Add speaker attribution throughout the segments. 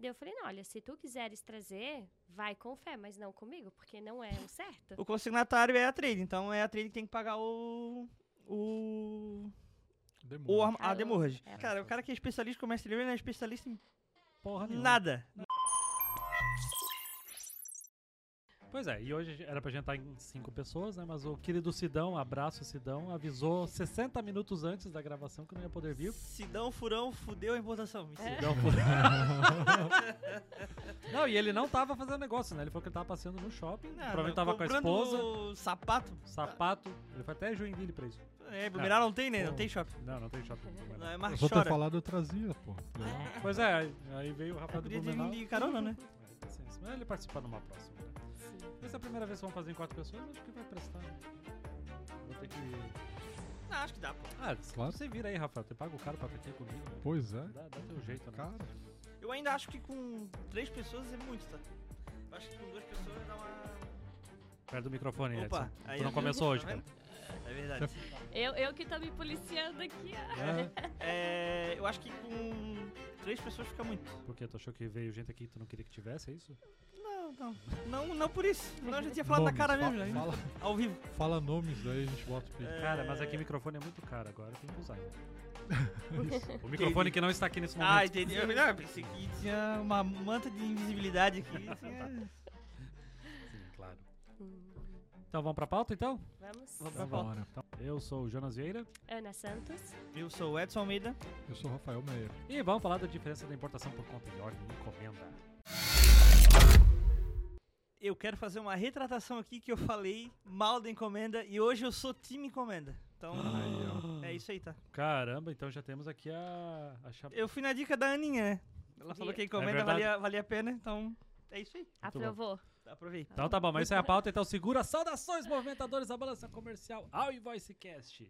Speaker 1: Daí eu falei, não, olha, se tu quiseres trazer, vai com fé, mas não comigo, porque não é o certo.
Speaker 2: O consignatário é a trade, então é a trade que tem que pagar o. O.
Speaker 3: Demora.
Speaker 2: o a demurrage.
Speaker 1: é.
Speaker 2: Cara, o cara que é especialista com mestre livre não é especialista em
Speaker 4: Porra nenhuma.
Speaker 2: nada.
Speaker 4: Pois é, e hoje era pra gente estar em cinco pessoas, né? Mas o querido Sidão, abraço Sidão, avisou 60 minutos antes da gravação que não ia poder vir.
Speaker 2: Sidão, furão, fudeu a importação. Mentira.
Speaker 4: Sidão foi- não, e ele não tava fazendo negócio, né? Ele falou que ele tava passeando no shopping,
Speaker 2: Não,
Speaker 4: provavelmente
Speaker 2: não,
Speaker 4: tava com a esposa,
Speaker 2: sapato.
Speaker 4: sapato. Ele foi até Joinville pra isso.
Speaker 2: É, Blumenau não tem, né? Não
Speaker 4: Pô.
Speaker 2: tem shopping.
Speaker 4: Não, não tem shopping.
Speaker 2: Não é
Speaker 3: Eu
Speaker 2: mais
Speaker 3: só ter
Speaker 2: chora.
Speaker 3: falado, eu trazia, pô.
Speaker 4: Pois é, aí- veio o
Speaker 2: Eu
Speaker 4: Rafael do
Speaker 2: podia ter
Speaker 4: Blumenau.
Speaker 2: vindo de carona, né?
Speaker 4: É. Mas ele participa numa próxima. Essa é a primeira vez que vamos fazer em quatro pessoas, acho que vai prestar. né? Vou ter que.
Speaker 2: Não, acho que dá, pô.
Speaker 4: Ah,
Speaker 3: Claro.
Speaker 4: você vira aí, Rafael. Você paga o cara pra ficar aqui comigo. Né?
Speaker 3: Pois é.
Speaker 4: Dá, dá teu jeito, né?
Speaker 3: Cara,
Speaker 2: Eu ainda acho que com três pessoas é muito, tá? Eu acho que com duas pessoas dá uma.
Speaker 4: Perto do microfone,
Speaker 2: Opa,
Speaker 4: Edson.
Speaker 2: aí
Speaker 4: Tu não
Speaker 2: eu-
Speaker 4: começou hoje,
Speaker 2: tá
Speaker 4: cara.
Speaker 2: É verdade.
Speaker 1: Eu, eu que tô me policiando aqui, ó.
Speaker 4: É,
Speaker 2: eu acho que com três pessoas fica muito.
Speaker 4: porque tu achou que veio gente aqui que tu não queria que tivesse, é isso?
Speaker 2: Não, não. Não, não por isso. Não, eu já tinha falado na
Speaker 3: nomes,
Speaker 2: cara
Speaker 3: fa-
Speaker 2: mesmo, já,
Speaker 3: Fala,
Speaker 2: ao vivo.
Speaker 3: fala nomes, daí a gente bota o pique.
Speaker 2: É,
Speaker 4: Cara, mas aqui o microfone é muito caro agora, tem que usar. né? o microfone que não está aqui nesse momento.
Speaker 2: Ah, entendi. Eu, não, eu pensei que tinha uma manta de invisibilidade aqui. assim,
Speaker 4: Sim, claro.
Speaker 1: Hum,
Speaker 4: Então vamos pra pauta, então?
Speaker 1: Vamos.
Speaker 2: Vamos pra
Speaker 4: Então,
Speaker 2: pauta.
Speaker 3: Bora.
Speaker 4: Então, eu sou o Jonas Vieira
Speaker 1: Ana Santos.
Speaker 2: Eu sou o Edson Almeida.
Speaker 3: Eu sou o Rafael Meia.
Speaker 4: e vamos falar da diferença da importação por conta e ordem e encomenda.
Speaker 2: Eu quero fazer uma retratação aqui que eu falei mal da encomenda e hoje eu sou time encomenda. Então, é isso aí, tá?
Speaker 4: Caramba, então já temos aqui a, a chapa.
Speaker 2: Eu fui na dica da Aninha, né? Ela falou que a encomenda
Speaker 4: É
Speaker 2: valia, valia a pena, então é isso aí.
Speaker 1: Aprovou.
Speaker 2: Aproveita.
Speaker 4: Então tá bom, mas essa é a pauta, então segura. Saudações, movimentadores da balança comercial ao Invoicecast.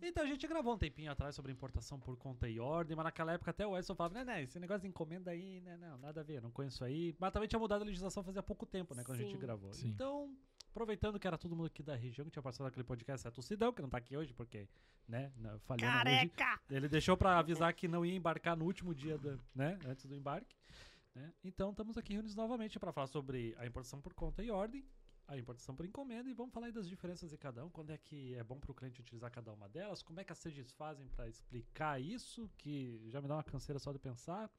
Speaker 4: Então a gente gravou um tempinho atrás sobre importação por conta e ordem, mas naquela época até o Edson falava, né, né, esse negócio de encomenda aí, né, não, nada a ver, não conheço aí. Mas também tinha mudado a legislação fazia pouco tempo, né, quando a gente
Speaker 1: Sim.
Speaker 4: gravou.
Speaker 3: Sim.
Speaker 4: Então, aproveitando que era todo mundo aqui da região que tinha participado daquele podcast, é Tossidão, que não tá aqui hoje porque, né, falhou
Speaker 2: Careca!
Speaker 4: ele deixou pra avisar que não ia embarcar no último dia, da, né? Antes do embarque. Né? Então estamos aqui reunidos novamente para falar sobre a importação por conta e ordem, a importação por encomenda e vamos falar aí das diferenças de cada um, quando é que é bom para o cliente utilizar cada uma delas, como é que as CGs fazem para explicar isso, que já me dá uma canseira só de pensar.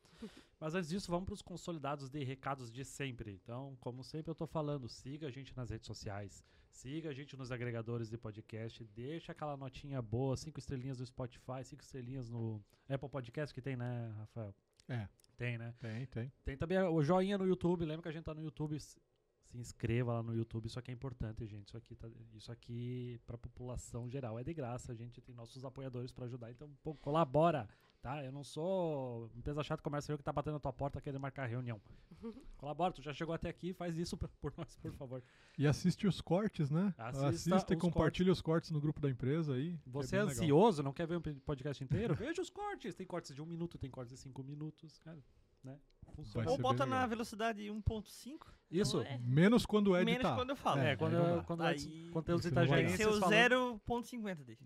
Speaker 4: Mas antes disso, vamos para os consolidados de recados de sempre. Então, como sempre eu tô falando, siga a gente nas redes sociais, siga a gente nos agregadores de podcast, deixa aquela notinha boa, cinco estrelinhas no Spotify, cinco estrelinhas no Apple Podcast que tem, né, Rafael?
Speaker 3: É,
Speaker 4: Tem, né?
Speaker 3: tem, tem.
Speaker 4: Tem também o joinha no YouTube. Lembra que a gente tá no YouTube. Se inscreva lá no YouTube. Isso aqui é importante, gente. Isso aqui, tá, isso aqui pra população geral é de graça. A gente tem nossos apoiadores pra ajudar. Então, pô, colabora, tá? Eu não sou empresa chata comércio eu que tá batendo na tua porta querendo marcar reunião. colabora. Tu já chegou até aqui. Faz isso por, por nós, por favor.
Speaker 3: E assiste os cortes, né?
Speaker 4: Assista
Speaker 3: Assista e
Speaker 4: os
Speaker 3: compartilha os cortes no grupo da empresa aí. que
Speaker 4: Você é,
Speaker 3: legal.
Speaker 4: ansioso, não quer ver um podcast inteiro? Veja os cortes. Tem cortes de um minuto, tem cortes de cinco minutos. Cara, né? Funciona.
Speaker 2: Ou bota na
Speaker 3: legal.
Speaker 2: velocidade 1.5,
Speaker 4: Isso.
Speaker 1: É.
Speaker 3: Menos quando é
Speaker 2: menos
Speaker 3: editar.
Speaker 2: quando eu falo.
Speaker 4: É,
Speaker 3: É,
Speaker 4: quando,
Speaker 3: aí não
Speaker 4: eu, quando,
Speaker 2: Aí-
Speaker 4: eu- conteúdos
Speaker 3: Isso não vai
Speaker 2: Tem que
Speaker 4: itagéenses
Speaker 2: ser o
Speaker 4: falando-
Speaker 2: 0.50 dele.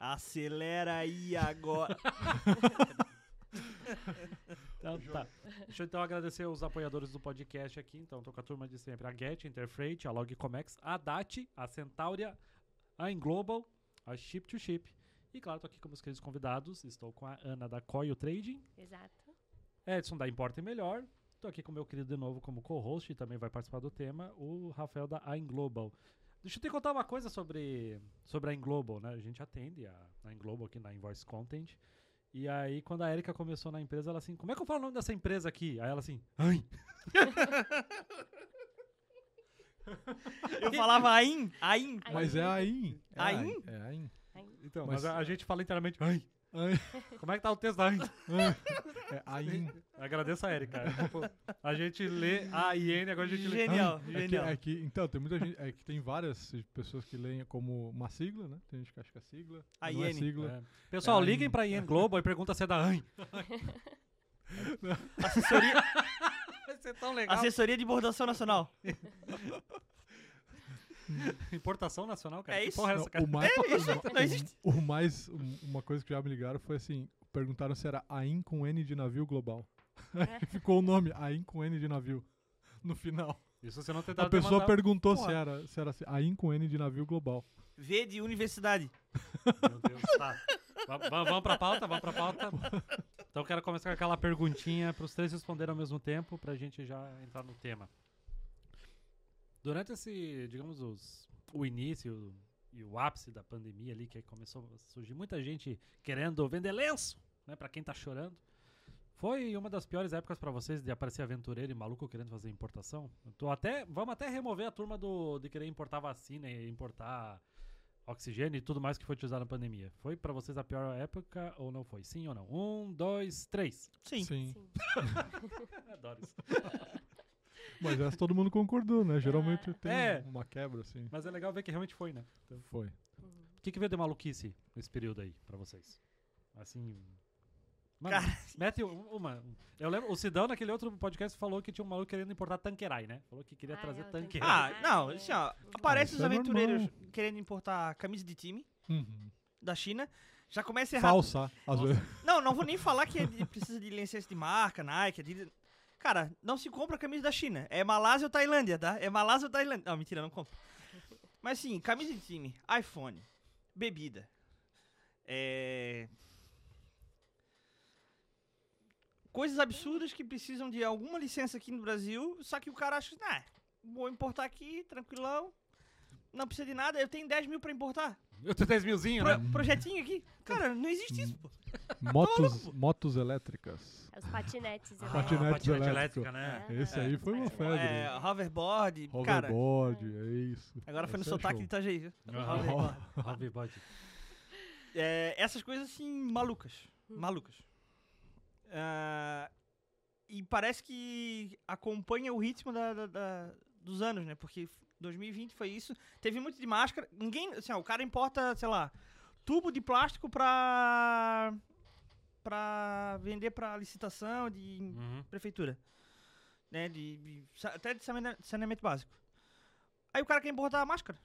Speaker 2: Acelera aí agora.
Speaker 4: Então, tá. Deixa eu então agradecer os apoiadores do podcast aqui. Então, tô com a turma de sempre. A Get, Interfreight, a Logcomex, a DAT, a Centauria, a Englobal, a Ship to Ship. E claro, tô aqui com meus queridos convidados. Estou com a Ana da Coil Trading,
Speaker 1: Exato.
Speaker 4: Edson da Importa e Melhor. Tô aqui com o meu querido de novo como co-host e também vai participar do tema, o Rafael da A Englobal. Deixa eu te contar uma coisa sobre, sobre a Englobal, né? A gente atende a, a Englobal aqui na Invoice Content. E aí, quando a Erika começou na empresa, ela assim, como é que eu falo o nome dessa empresa aqui? Aí ela assim, ai.
Speaker 2: Eu falava AIM, AIM.
Speaker 3: Mas é AIM. É
Speaker 2: AIM?
Speaker 3: É AIM.
Speaker 4: Então, mas,
Speaker 3: Mas-
Speaker 4: a, a gente fala internamente, ai. Como é que tá o texto da ai?
Speaker 3: É AIM.
Speaker 4: Agradeço a Erika. A gente lê A I N, agora a gente lê.
Speaker 2: Genial,
Speaker 3: É
Speaker 2: genial.
Speaker 3: é que- então, tem muita gente. É que tem várias pessoas que leem como uma sigla, né? Tem gente que acha que é sigla.
Speaker 2: A
Speaker 3: não é
Speaker 2: IN.
Speaker 3: sigla.
Speaker 4: É. Pessoal,
Speaker 3: É,
Speaker 4: liguem pra IN Global e pergunta se é da AN.
Speaker 2: Assessoria,
Speaker 4: Vai ser tão legal.
Speaker 2: assessoria de Bordação Nacional.
Speaker 4: Importação nacional, cara.
Speaker 2: É isso?
Speaker 4: porra é
Speaker 3: Não,
Speaker 4: essa, cara?
Speaker 3: o mais,
Speaker 2: isso,
Speaker 3: o-
Speaker 2: não existe.
Speaker 3: o mais um- uma coisa que já me ligaram foi assim, perguntaram se era AIM com N de navio global.
Speaker 1: É.
Speaker 3: Ficou o nome AIM com N de navio no final.
Speaker 4: Isso você não tentar
Speaker 3: A pessoa perguntou se
Speaker 2: Porra.
Speaker 3: era, se era assim, AIM com N de navio global.
Speaker 2: V de universidade.
Speaker 4: Meu Deus, tá. Va- va- vamos pra pauta, vamos pra pauta. Então eu quero começar com aquela perguntinha pros três responderem ao mesmo tempo pra gente já entrar no tema. Durante esse, digamos, os- o início e o ápice da pandemia ali, que aí começou a surgir muita gente querendo vender lenço, né, pra quem tá chorando. Foi uma das piores épocas pra vocês de aparecer aventureiro e maluco querendo fazer importação? Eu tô até, vamos até remover a turma do, de querer importar vacina e importar oxigênio e tudo mais que foi utilizado na pandemia. Foi pra vocês a pior época ou não foi? Sim ou não? Um, dois, três.
Speaker 2: Sim.
Speaker 3: Sim.
Speaker 1: Sim.
Speaker 4: Adoro isso.
Speaker 3: Mas essa todo mundo concordou, né? Geralmente tem
Speaker 4: É.
Speaker 3: uma quebra, assim.
Speaker 4: Mas é legal ver que realmente foi, né? Então,
Speaker 3: Foi.
Speaker 4: o que, que veio de maluquice nesse período aí pra vocês? Assim. Mano,
Speaker 2: Cara.
Speaker 4: mete um- uma. Eu lembro, o Sidão naquele outro podcast falou que tinha um maluco querendo importar tanquerai, né? Falou que queria
Speaker 1: Ah,
Speaker 4: trazer
Speaker 1: é, o
Speaker 4: tanquerai.
Speaker 2: Ah, não,
Speaker 1: é.
Speaker 2: assim, ó. Aparece
Speaker 3: Ah,
Speaker 2: os
Speaker 3: é
Speaker 2: aventureiros querendo importar camisa de time
Speaker 3: Uhum.
Speaker 2: da China. Já começa errado.
Speaker 3: Falsa, às vezes.
Speaker 2: Não, não vou nem falar que é precisa de licença de marca, Nike, Adidas. Cara, não se compra camisa da China. É Malásia ou Tailândia, tá? É Malásia ou Tailândia. Não, mentira, não compro. Mas sim, camisa de time, iPhone, bebida. É... Coisas absurdas que precisam de alguma licença aqui no Brasil, só que o cara acha, ah, vou importar aqui, tranquilão. Não precisa de nada, eu tenho 10 mil pra importar.
Speaker 4: Eu tenho 10 milzinho,
Speaker 2: Pro-
Speaker 4: né?
Speaker 2: projetinho aqui. Cara, não existe isso, pô.
Speaker 3: Motos, motos elétricas.
Speaker 1: Os patinetes.
Speaker 2: Ah,
Speaker 1: né?
Speaker 3: patinete
Speaker 4: patinete
Speaker 3: elétrico.
Speaker 4: elétrica, né?
Speaker 1: É.
Speaker 3: Esse aí foi uma febre.
Speaker 2: É, hoverboard, cara.
Speaker 3: Hoverboard, é isso.
Speaker 2: Agora foi no
Speaker 3: é
Speaker 2: sotaque de. Itajaí, viu? Hoverboard.
Speaker 4: Hoverboard.
Speaker 2: É, essas coisas assim, malucas.
Speaker 1: Hum.
Speaker 2: Malucas. Ah, e parece que acompanha o ritmo da- da- da- dos anos, né? Porque 2020 foi isso. Teve muito de máscara. Ninguém. Assim, ó, o cara importa, sei lá, tubo de plástico pra. Pra vender pra licitação de
Speaker 4: Uhum.
Speaker 2: prefeitura. Né? De, de- até de saneamento básico. Aí o cara quer importar a máscara.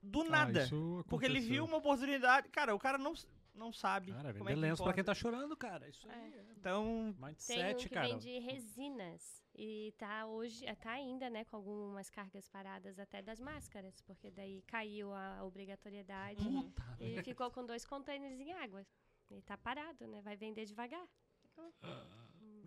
Speaker 2: Do
Speaker 3: Ah,
Speaker 2: nada.
Speaker 3: isso
Speaker 2: porque ele viu uma oportunidade. Cara, o cara não, não sabe.
Speaker 4: Cara,
Speaker 2: como
Speaker 4: vender
Speaker 2: é que
Speaker 4: lenço pra quem tá chorando, cara. Isso aí é
Speaker 2: Então,
Speaker 1: Tem um
Speaker 4: mindset,
Speaker 1: que
Speaker 4: cara.
Speaker 1: vende resinas. E tá hoje, tá ainda, né, com algumas cargas paradas até das máscaras. Porque daí caiu a obrigatoriedade
Speaker 4: Puta,
Speaker 1: e ficou com dois containers em água. E tá parado, né? Vai vender devagar.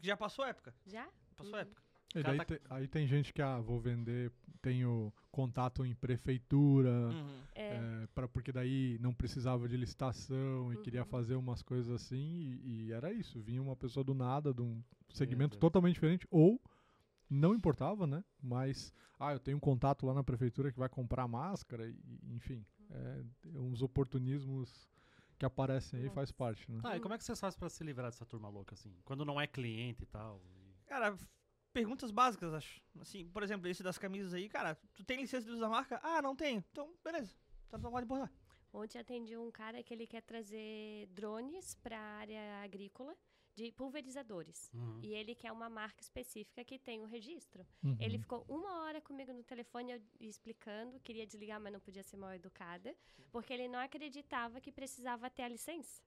Speaker 2: já passou a época.
Speaker 1: Já?
Speaker 2: Passou a
Speaker 1: Uhum.
Speaker 2: época.
Speaker 3: E daí
Speaker 4: tá-
Speaker 3: te- aí tem gente que, ah, vou vender, tenho contato em prefeitura,
Speaker 2: Uhum.
Speaker 1: É.
Speaker 3: é, pra, porque daí não precisava de licitação e queria
Speaker 1: Uhum.
Speaker 3: fazer umas coisas assim, e, e era isso. Vinha uma pessoa do nada, de um segmento totalmente diferente, ou não importava, né? Mas, ah, eu tenho um contato lá na prefeitura que vai comprar máscara, e, enfim, é, uns oportunismos que aparecem aí faz parte, né?
Speaker 4: Tá, e como é que vocês fazem pra se livrar dessa turma louca, assim? Quando não é cliente e tal. e-
Speaker 2: Cara, perguntas básicas, acho. Assim, por exemplo, esse das camisas aí, cara, tu tem licença de usar marca? Ah, não tenho. Então, beleza. Então não pode importar.
Speaker 1: Ontem atendi um cara que ele quer trazer drones para a área agrícola de pulverizadores.
Speaker 4: Uhum.
Speaker 1: E ele quer uma marca específica que tem o registro.
Speaker 3: Uhum.
Speaker 1: Ele ficou uma hora comigo no telefone eu explicando, queria desligar, mas não podia ser mal educada, porque ele não acreditava que precisava ter a licença.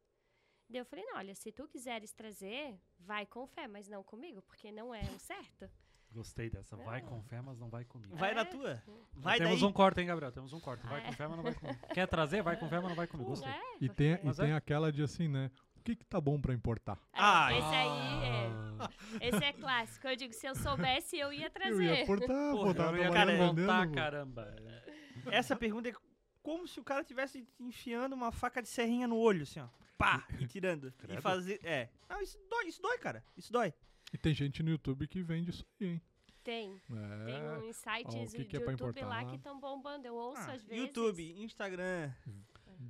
Speaker 1: Daí eu falei, não, olha, se tu quiseres trazer, vai com fé, mas não comigo, porque não é o certo.
Speaker 4: Gostei dessa. Vai com fé, mas não vai comigo.
Speaker 2: Vai
Speaker 1: É.
Speaker 2: na tua. Vai
Speaker 4: Temos
Speaker 2: daí.
Speaker 4: um corte, hein, Gabriel? Temos um corte. Vai
Speaker 1: Ah,
Speaker 4: com
Speaker 1: é?
Speaker 4: fé, mas não vai comigo. Quer trazer? Vai com fé, mas não vai comigo. Gostei.
Speaker 1: É,
Speaker 3: E tem, e tem
Speaker 4: é-
Speaker 3: aquela de assim, né? O que que tá bom pra importar?
Speaker 2: Ah,
Speaker 1: esse aí é.
Speaker 4: Ah.
Speaker 1: Esse é clássico. Eu digo, se eu soubesse, eu ia trazer.
Speaker 3: Eu ia
Speaker 4: Porra,
Speaker 3: pô, tava
Speaker 4: eu ia
Speaker 2: cara,
Speaker 4: caramba.
Speaker 2: Essa pergunta é como se o cara tivesse enfiando uma faca de serrinha no olho, assim, ó. Pá! E tirando. E
Speaker 4: Credo.
Speaker 2: fazer. É. Não, isso dói, isso dói, cara. Isso dói.
Speaker 3: E tem gente no YouTube que vende isso aí, hein?
Speaker 1: Tem. Tem
Speaker 3: É.
Speaker 1: uns sites
Speaker 3: Ó, o que
Speaker 1: de
Speaker 3: que é pra
Speaker 1: YouTube lá que estão bombando. Eu ouço
Speaker 2: Ah,
Speaker 1: às vezes.
Speaker 2: YouTube, Instagram.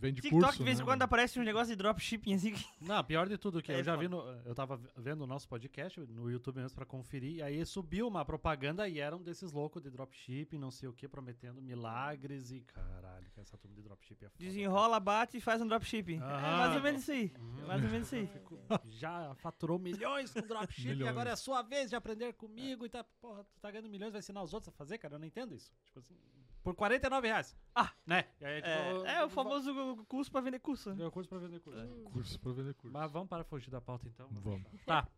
Speaker 3: Vende
Speaker 2: TikTok,
Speaker 3: curso,
Speaker 2: de vez em
Speaker 3: né,
Speaker 2: quando aparece um negócio de dropshipping assim. que-
Speaker 4: Não, pior de tudo que
Speaker 2: É
Speaker 4: eu já vi no, eu tava vendo o nosso podcast no YouTube mesmo pra conferir, e aí subiu uma propaganda e eram desses loucos de dropshipping, não sei o que, prometendo milagres e caralho, que essa turma de dropshipping é foda.
Speaker 2: Desenrola, bate e faz um dropshipping. É
Speaker 4: Aham.
Speaker 2: mais ou menos isso aí.
Speaker 4: Uhum.
Speaker 2: É mais ou menos isso aí.
Speaker 4: Já faturou milhões com dropshipping,
Speaker 3: Milhões.
Speaker 4: agora é a sua vez de aprender comigo e tá, porra, tu tá ganhando milhões, vai ensinar os outros a fazer, cara, eu não entendo isso. Tipo assim, por 49 reais.
Speaker 2: Ah.
Speaker 4: Né? E aí, tipo,
Speaker 2: É, é o famoso curso pra vender curso. né?
Speaker 4: Ganhou curso pra vender curso.
Speaker 1: Hum.
Speaker 3: Curso pra vender curso.
Speaker 4: Mas vamos para fugir da pauta então.
Speaker 3: Vamos.
Speaker 4: Tá.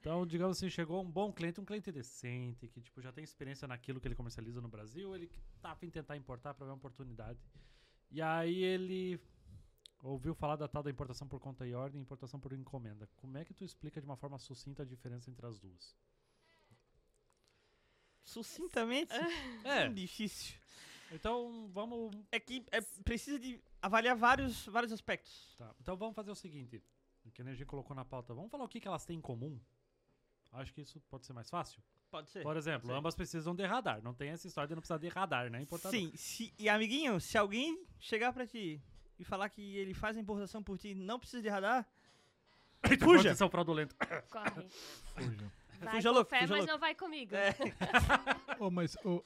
Speaker 4: Então, digamos assim, chegou um bom cliente, um cliente decente, que tipo, já tem experiência naquilo que ele comercializa no Brasil, ele tá a fim de tentar importar para ver uma oportunidade. E aí ele ouviu falar da tal da importação por conta e ordem e importação por encomenda. Como é que tu explica de uma forma sucinta a diferença entre as duas?
Speaker 2: Sucintamente,
Speaker 4: É,
Speaker 2: difícil.
Speaker 4: então vamos
Speaker 2: É que é, precisa de avaliar vários, vários aspectos.
Speaker 4: Tá, então vamos fazer o seguinte, o que a gente colocou na pauta, vamos falar o que, que elas têm em comum? Acho que isso pode ser mais fácil.
Speaker 2: Pode ser.
Speaker 4: Por exemplo,
Speaker 2: ser.
Speaker 4: ambas precisam de radar. Não tem essa história de não precisar de radar, né? Importador.
Speaker 2: Sim, se, e amiguinho, se alguém chegar pra ti e falar que ele faz a importação por ti e não precisa de radar,
Speaker 4: Fuja! são fraudulentos.
Speaker 1: Corre.
Speaker 3: Fuja.
Speaker 1: Vai
Speaker 2: Fuja
Speaker 1: com
Speaker 2: louco,
Speaker 1: fé,
Speaker 2: fuja
Speaker 1: mas
Speaker 2: louco.
Speaker 1: não vai comigo.
Speaker 2: É.
Speaker 3: Oh, mas oh,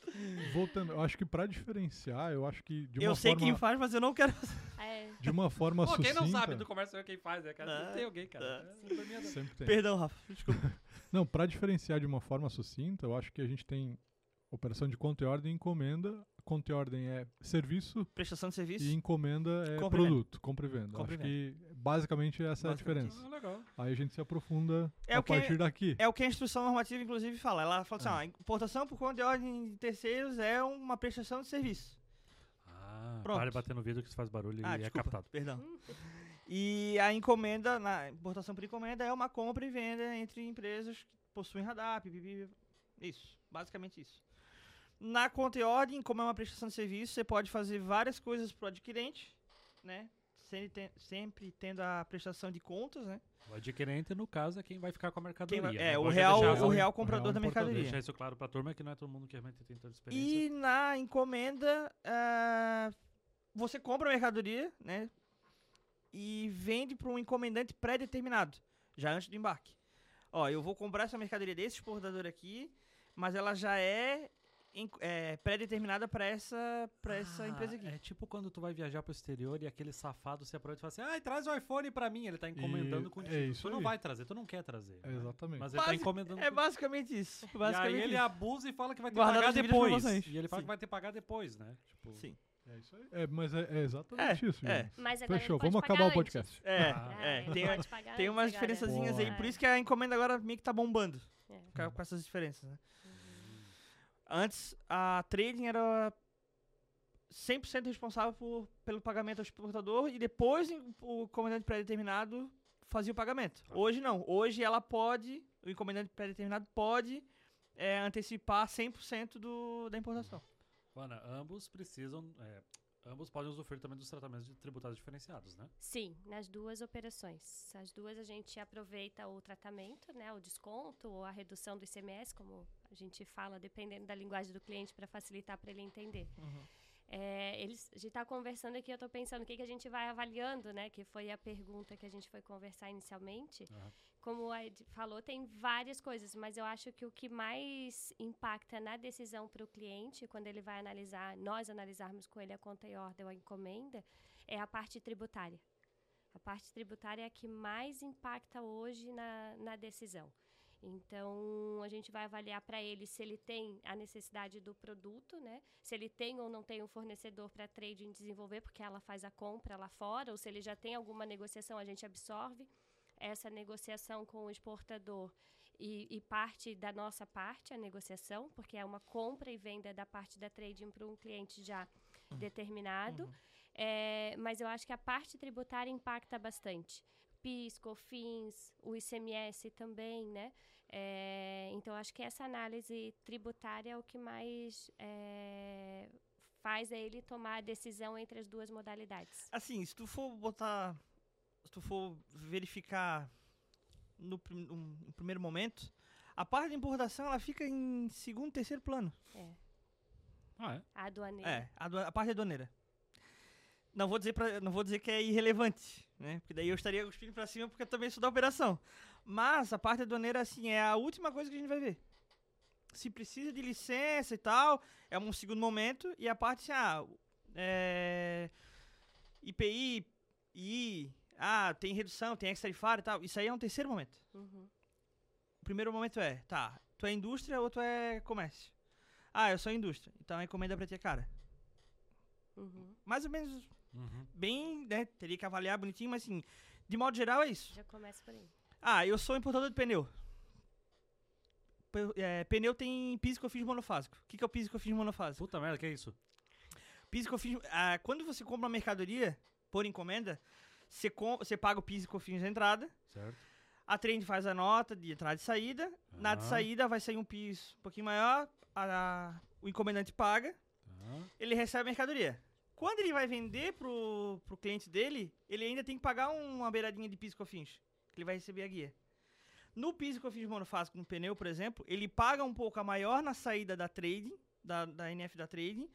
Speaker 3: voltando, eu acho que pra diferenciar, eu acho que de uma
Speaker 2: eu sei
Speaker 3: forma,
Speaker 2: quem faz, mas eu não quero.
Speaker 1: É.
Speaker 3: de uma forma
Speaker 4: Pô, quem
Speaker 3: sucinta.
Speaker 4: não sabe do comércio é quem faz, né, cara?
Speaker 2: Ah,
Speaker 4: Sempre tem alguém, cara.
Speaker 2: ah.
Speaker 4: É,
Speaker 3: Sempre tem.
Speaker 2: Perdão, Rafa. Desculpa.
Speaker 3: Não, pra diferenciar de uma forma sucinta, eu acho que a gente tem operação de conta e ordem e encomenda. Conta e ordem é serviço
Speaker 2: Prestação de serviço.
Speaker 3: e encomenda é
Speaker 2: Compra e venda.
Speaker 3: produto, compra e venda.
Speaker 2: Compra e
Speaker 3: acho que basicamente essa é a
Speaker 2: Basicamente
Speaker 3: diferença.
Speaker 4: Ah, legal.
Speaker 3: Aí a gente se aprofunda
Speaker 2: É
Speaker 3: a
Speaker 2: o que-
Speaker 3: partir daqui.
Speaker 2: É o que a instrução normativa, inclusive, fala. Ela fala assim:
Speaker 3: É.
Speaker 2: ó, a importação por conta de ordem de terceiros é uma prestação de serviço.
Speaker 4: Ah,
Speaker 2: Pronto.
Speaker 4: pare de bater no vidro que isso faz barulho
Speaker 2: Ah,
Speaker 4: e é
Speaker 2: desculpa.
Speaker 4: captado.
Speaker 2: Perdão. E a encomenda, na importação por encomenda, é uma compra e venda entre empresas que possuem radar, pipipi, isso, basicamente isso. Na conta e ordem, como é uma prestação de serviço, você pode fazer várias coisas para o adquirente, né? Sempre, ten- sempre tendo a prestação de contas, né?
Speaker 4: O adquirente, no caso, é quem vai ficar com a mercadoria.
Speaker 2: vai-
Speaker 4: né?
Speaker 2: é, o
Speaker 4: Vou já
Speaker 2: real, o real
Speaker 3: o
Speaker 2: comprador
Speaker 3: real
Speaker 2: da mercadoria.
Speaker 4: Deixar isso claro pra turma que não é todo mundo que realmente tem tanta experiência.
Speaker 2: E na encomenda, ah, você compra a mercadoria, né? E vende para um encomendante pré-determinado, já antes do embarque. Ó, eu vou comprar essa mercadoria desse exportador aqui, mas ela já é, é, pré-determinada para essa, pra essa
Speaker 4: Ah,
Speaker 2: empresa aqui.
Speaker 4: É tipo quando tu vai viajar pro exterior e aquele safado se aproveita e fala assim: ai, traz o iPhone pra mim. Ele tá encomendando
Speaker 3: E-
Speaker 4: contigo.
Speaker 3: é isso
Speaker 4: tu não
Speaker 3: aí.
Speaker 4: vai trazer, tu não quer trazer.
Speaker 3: É,
Speaker 4: né?
Speaker 3: exatamente.
Speaker 4: Mas ele tá
Speaker 2: Basi-
Speaker 4: encomendando
Speaker 2: É basicamente isso.
Speaker 4: E
Speaker 2: Basicamente
Speaker 4: aí ele
Speaker 2: isso.
Speaker 4: abusa e fala que vai ter que pagar depois. E ele fala
Speaker 2: Sim.
Speaker 4: que vai ter que pagar depois, né? Tipo,
Speaker 2: Sim.
Speaker 3: É isso aí. É, mas é, é exatamente isso.
Speaker 2: é.
Speaker 1: Mas agora
Speaker 3: Fechou, vamos acabar o
Speaker 1: antes.
Speaker 3: podcast.
Speaker 2: É,
Speaker 4: Ah.
Speaker 2: é.
Speaker 1: ele
Speaker 2: Tem,
Speaker 1: pode pagar
Speaker 2: tem umas diferençazinhas aí. Por isso que a encomenda agora meio que tá bombando.
Speaker 1: É.
Speaker 2: Com, com essas diferenças, né? Antes, a trading era 100% responsável por, pelo pagamento ao exportador e depois o encomendante pré-determinado fazia o pagamento. Hoje não. Hoje ela pode, o encomendante pré-determinado pode é, antecipar 100% do, da importação.
Speaker 4: Ana, ambos precisam. é, ambos podem usufruir também dos tratamentos de tributários diferenciados, né?
Speaker 1: Sim, nas duas operações. As duas a gente aproveita o tratamento, né, o desconto ou a redução do ICMS, como a gente fala, dependendo da linguagem do cliente, para facilitar para ele entender. É, eles, a gente está conversando aqui, eu estou pensando o que, que a gente vai avaliando, né? Que foi a pergunta que a gente foi conversar inicialmente.
Speaker 4: Aham.
Speaker 1: Como a Ed falou, tem várias coisas, mas eu acho que o que mais impacta na decisão para o cliente, quando ele vai analisar, nós analisarmos com ele a conta e ordem ou a encomenda, é a parte tributária. A parte tributária é a que mais impacta hoje na, na decisão. Então, a gente vai avaliar para ele se ele tem a necessidade do produto, né? Se ele tem ou não tem um fornecedor para trading desenvolver, porque ela faz a compra lá fora, ou se ele já tem alguma negociação, a gente absorve essa negociação com o exportador e, e parte da nossa parte a negociação, porque é uma compra e venda da parte da trading para um cliente já determinado. É, mas eu acho que a parte tributária impacta bastante. PIS, COFINS, o ICMS também, né? É, então, acho que essa análise tributária é o que mais é, faz ele tomar a decisão entre as duas modalidades.
Speaker 2: Assim, se tu for botar. Se tu for verificar no, um- no primeiro momento, a parte de importação ela fica em segundo, terceiro plano.
Speaker 1: É,
Speaker 4: Ah, é?
Speaker 1: a aduaneira.
Speaker 2: É, a, a parte aduaneira. Não vou dizer pra, não vou dizer que é irrelevante, né? Porque daí eu estaria cuspindo pra cima porque eu também sou da operação. Mas a parte aduaneira assim é a última coisa que a gente vai ver. Se precisa de licença e tal, é um segundo momento e a parte assim, ah, é, IPI, I, ah, tem redução, tem extra tarifário e tal. Isso aí é um terceiro momento.
Speaker 1: Uhum.
Speaker 2: O primeiro momento é, tá, tu é indústria ou tu é comércio? Ah, eu sou indústria. Então a encomenda pra ti é cara.
Speaker 1: Uhum.
Speaker 2: Mais ou menos
Speaker 4: Uhum.
Speaker 2: bem, né? Teria que avaliar bonitinho, mas assim, de modo geral é isso.
Speaker 1: Já começa por aí.
Speaker 2: Ah, eu sou importador de pneu. Pe- é, pneu tem PIS que eu fiz monofásico. O que, que é o PIS que eu fiz monofásico?
Speaker 4: Puta merda, que é isso?
Speaker 2: PIS que eu fiz. Ah, quando você compra uma mercadoria por encomenda, você, com- você paga o PIS que eu fiz na entrada.
Speaker 4: Certo.
Speaker 2: A trend faz a nota de entrada e saída. Na de saída vai sair um PIS um pouquinho maior. a- o encomendante paga.
Speaker 4: Tá.
Speaker 2: Ele recebe a mercadoria. Quando ele vai vender pro, pro cliente dele, ele ainda tem que pagar um- uma beiradinha de PIS e COFINS. Que ele vai receber a guia. No PIS e COFINS monofásico no pneu, por exemplo, ele paga um pouco a maior na saída da trading, da, da NF da trading,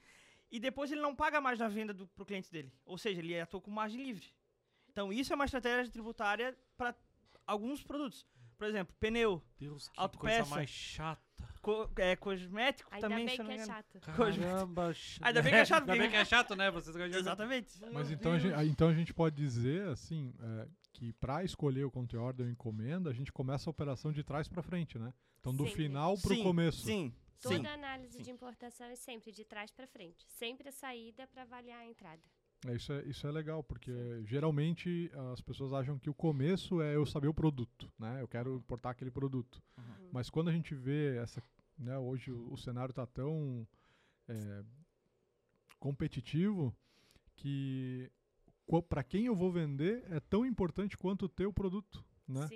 Speaker 2: e depois ele não paga mais na venda do, pro cliente dele. Ou seja, ele atua com margem livre. Então isso é uma estratégia tributária para alguns produtos. Por exemplo, pneu,
Speaker 4: Deus, que
Speaker 2: Autopeça.
Speaker 4: coisa mais chata.
Speaker 2: Co- é, cosmético
Speaker 1: Ainda
Speaker 2: também,
Speaker 1: bem
Speaker 2: se
Speaker 1: que
Speaker 2: me
Speaker 1: é
Speaker 2: engano.
Speaker 1: chato.
Speaker 4: Caramba,
Speaker 2: Ainda bem que é chato,
Speaker 4: Ainda
Speaker 2: porque-
Speaker 4: bem que é chato, né? Vocês gostam de-
Speaker 2: Exatamente.
Speaker 3: Mas então a, gente, então a gente pode dizer, assim, é, que para escolher o conte order ou encomenda, a gente começa a operação de trás para frente, né? Então do
Speaker 1: Sempre.
Speaker 3: final pro
Speaker 2: sim,
Speaker 3: começo.
Speaker 2: Sim,
Speaker 1: Toda
Speaker 2: sim.
Speaker 1: análise
Speaker 2: sim.
Speaker 1: de importação é sempre de trás para frente. Sempre a saída para avaliar a entrada.
Speaker 3: É, isso, é, isso é legal, porque geralmente as pessoas acham que o começo é eu saber o produto, né? Eu quero importar aquele produto.
Speaker 1: Uhum.
Speaker 3: Mas quando a gente vê essa, né, hoje o, o cenário está tão é, competitivo que para quem eu vou vender é tão importante quanto ter o produto, né?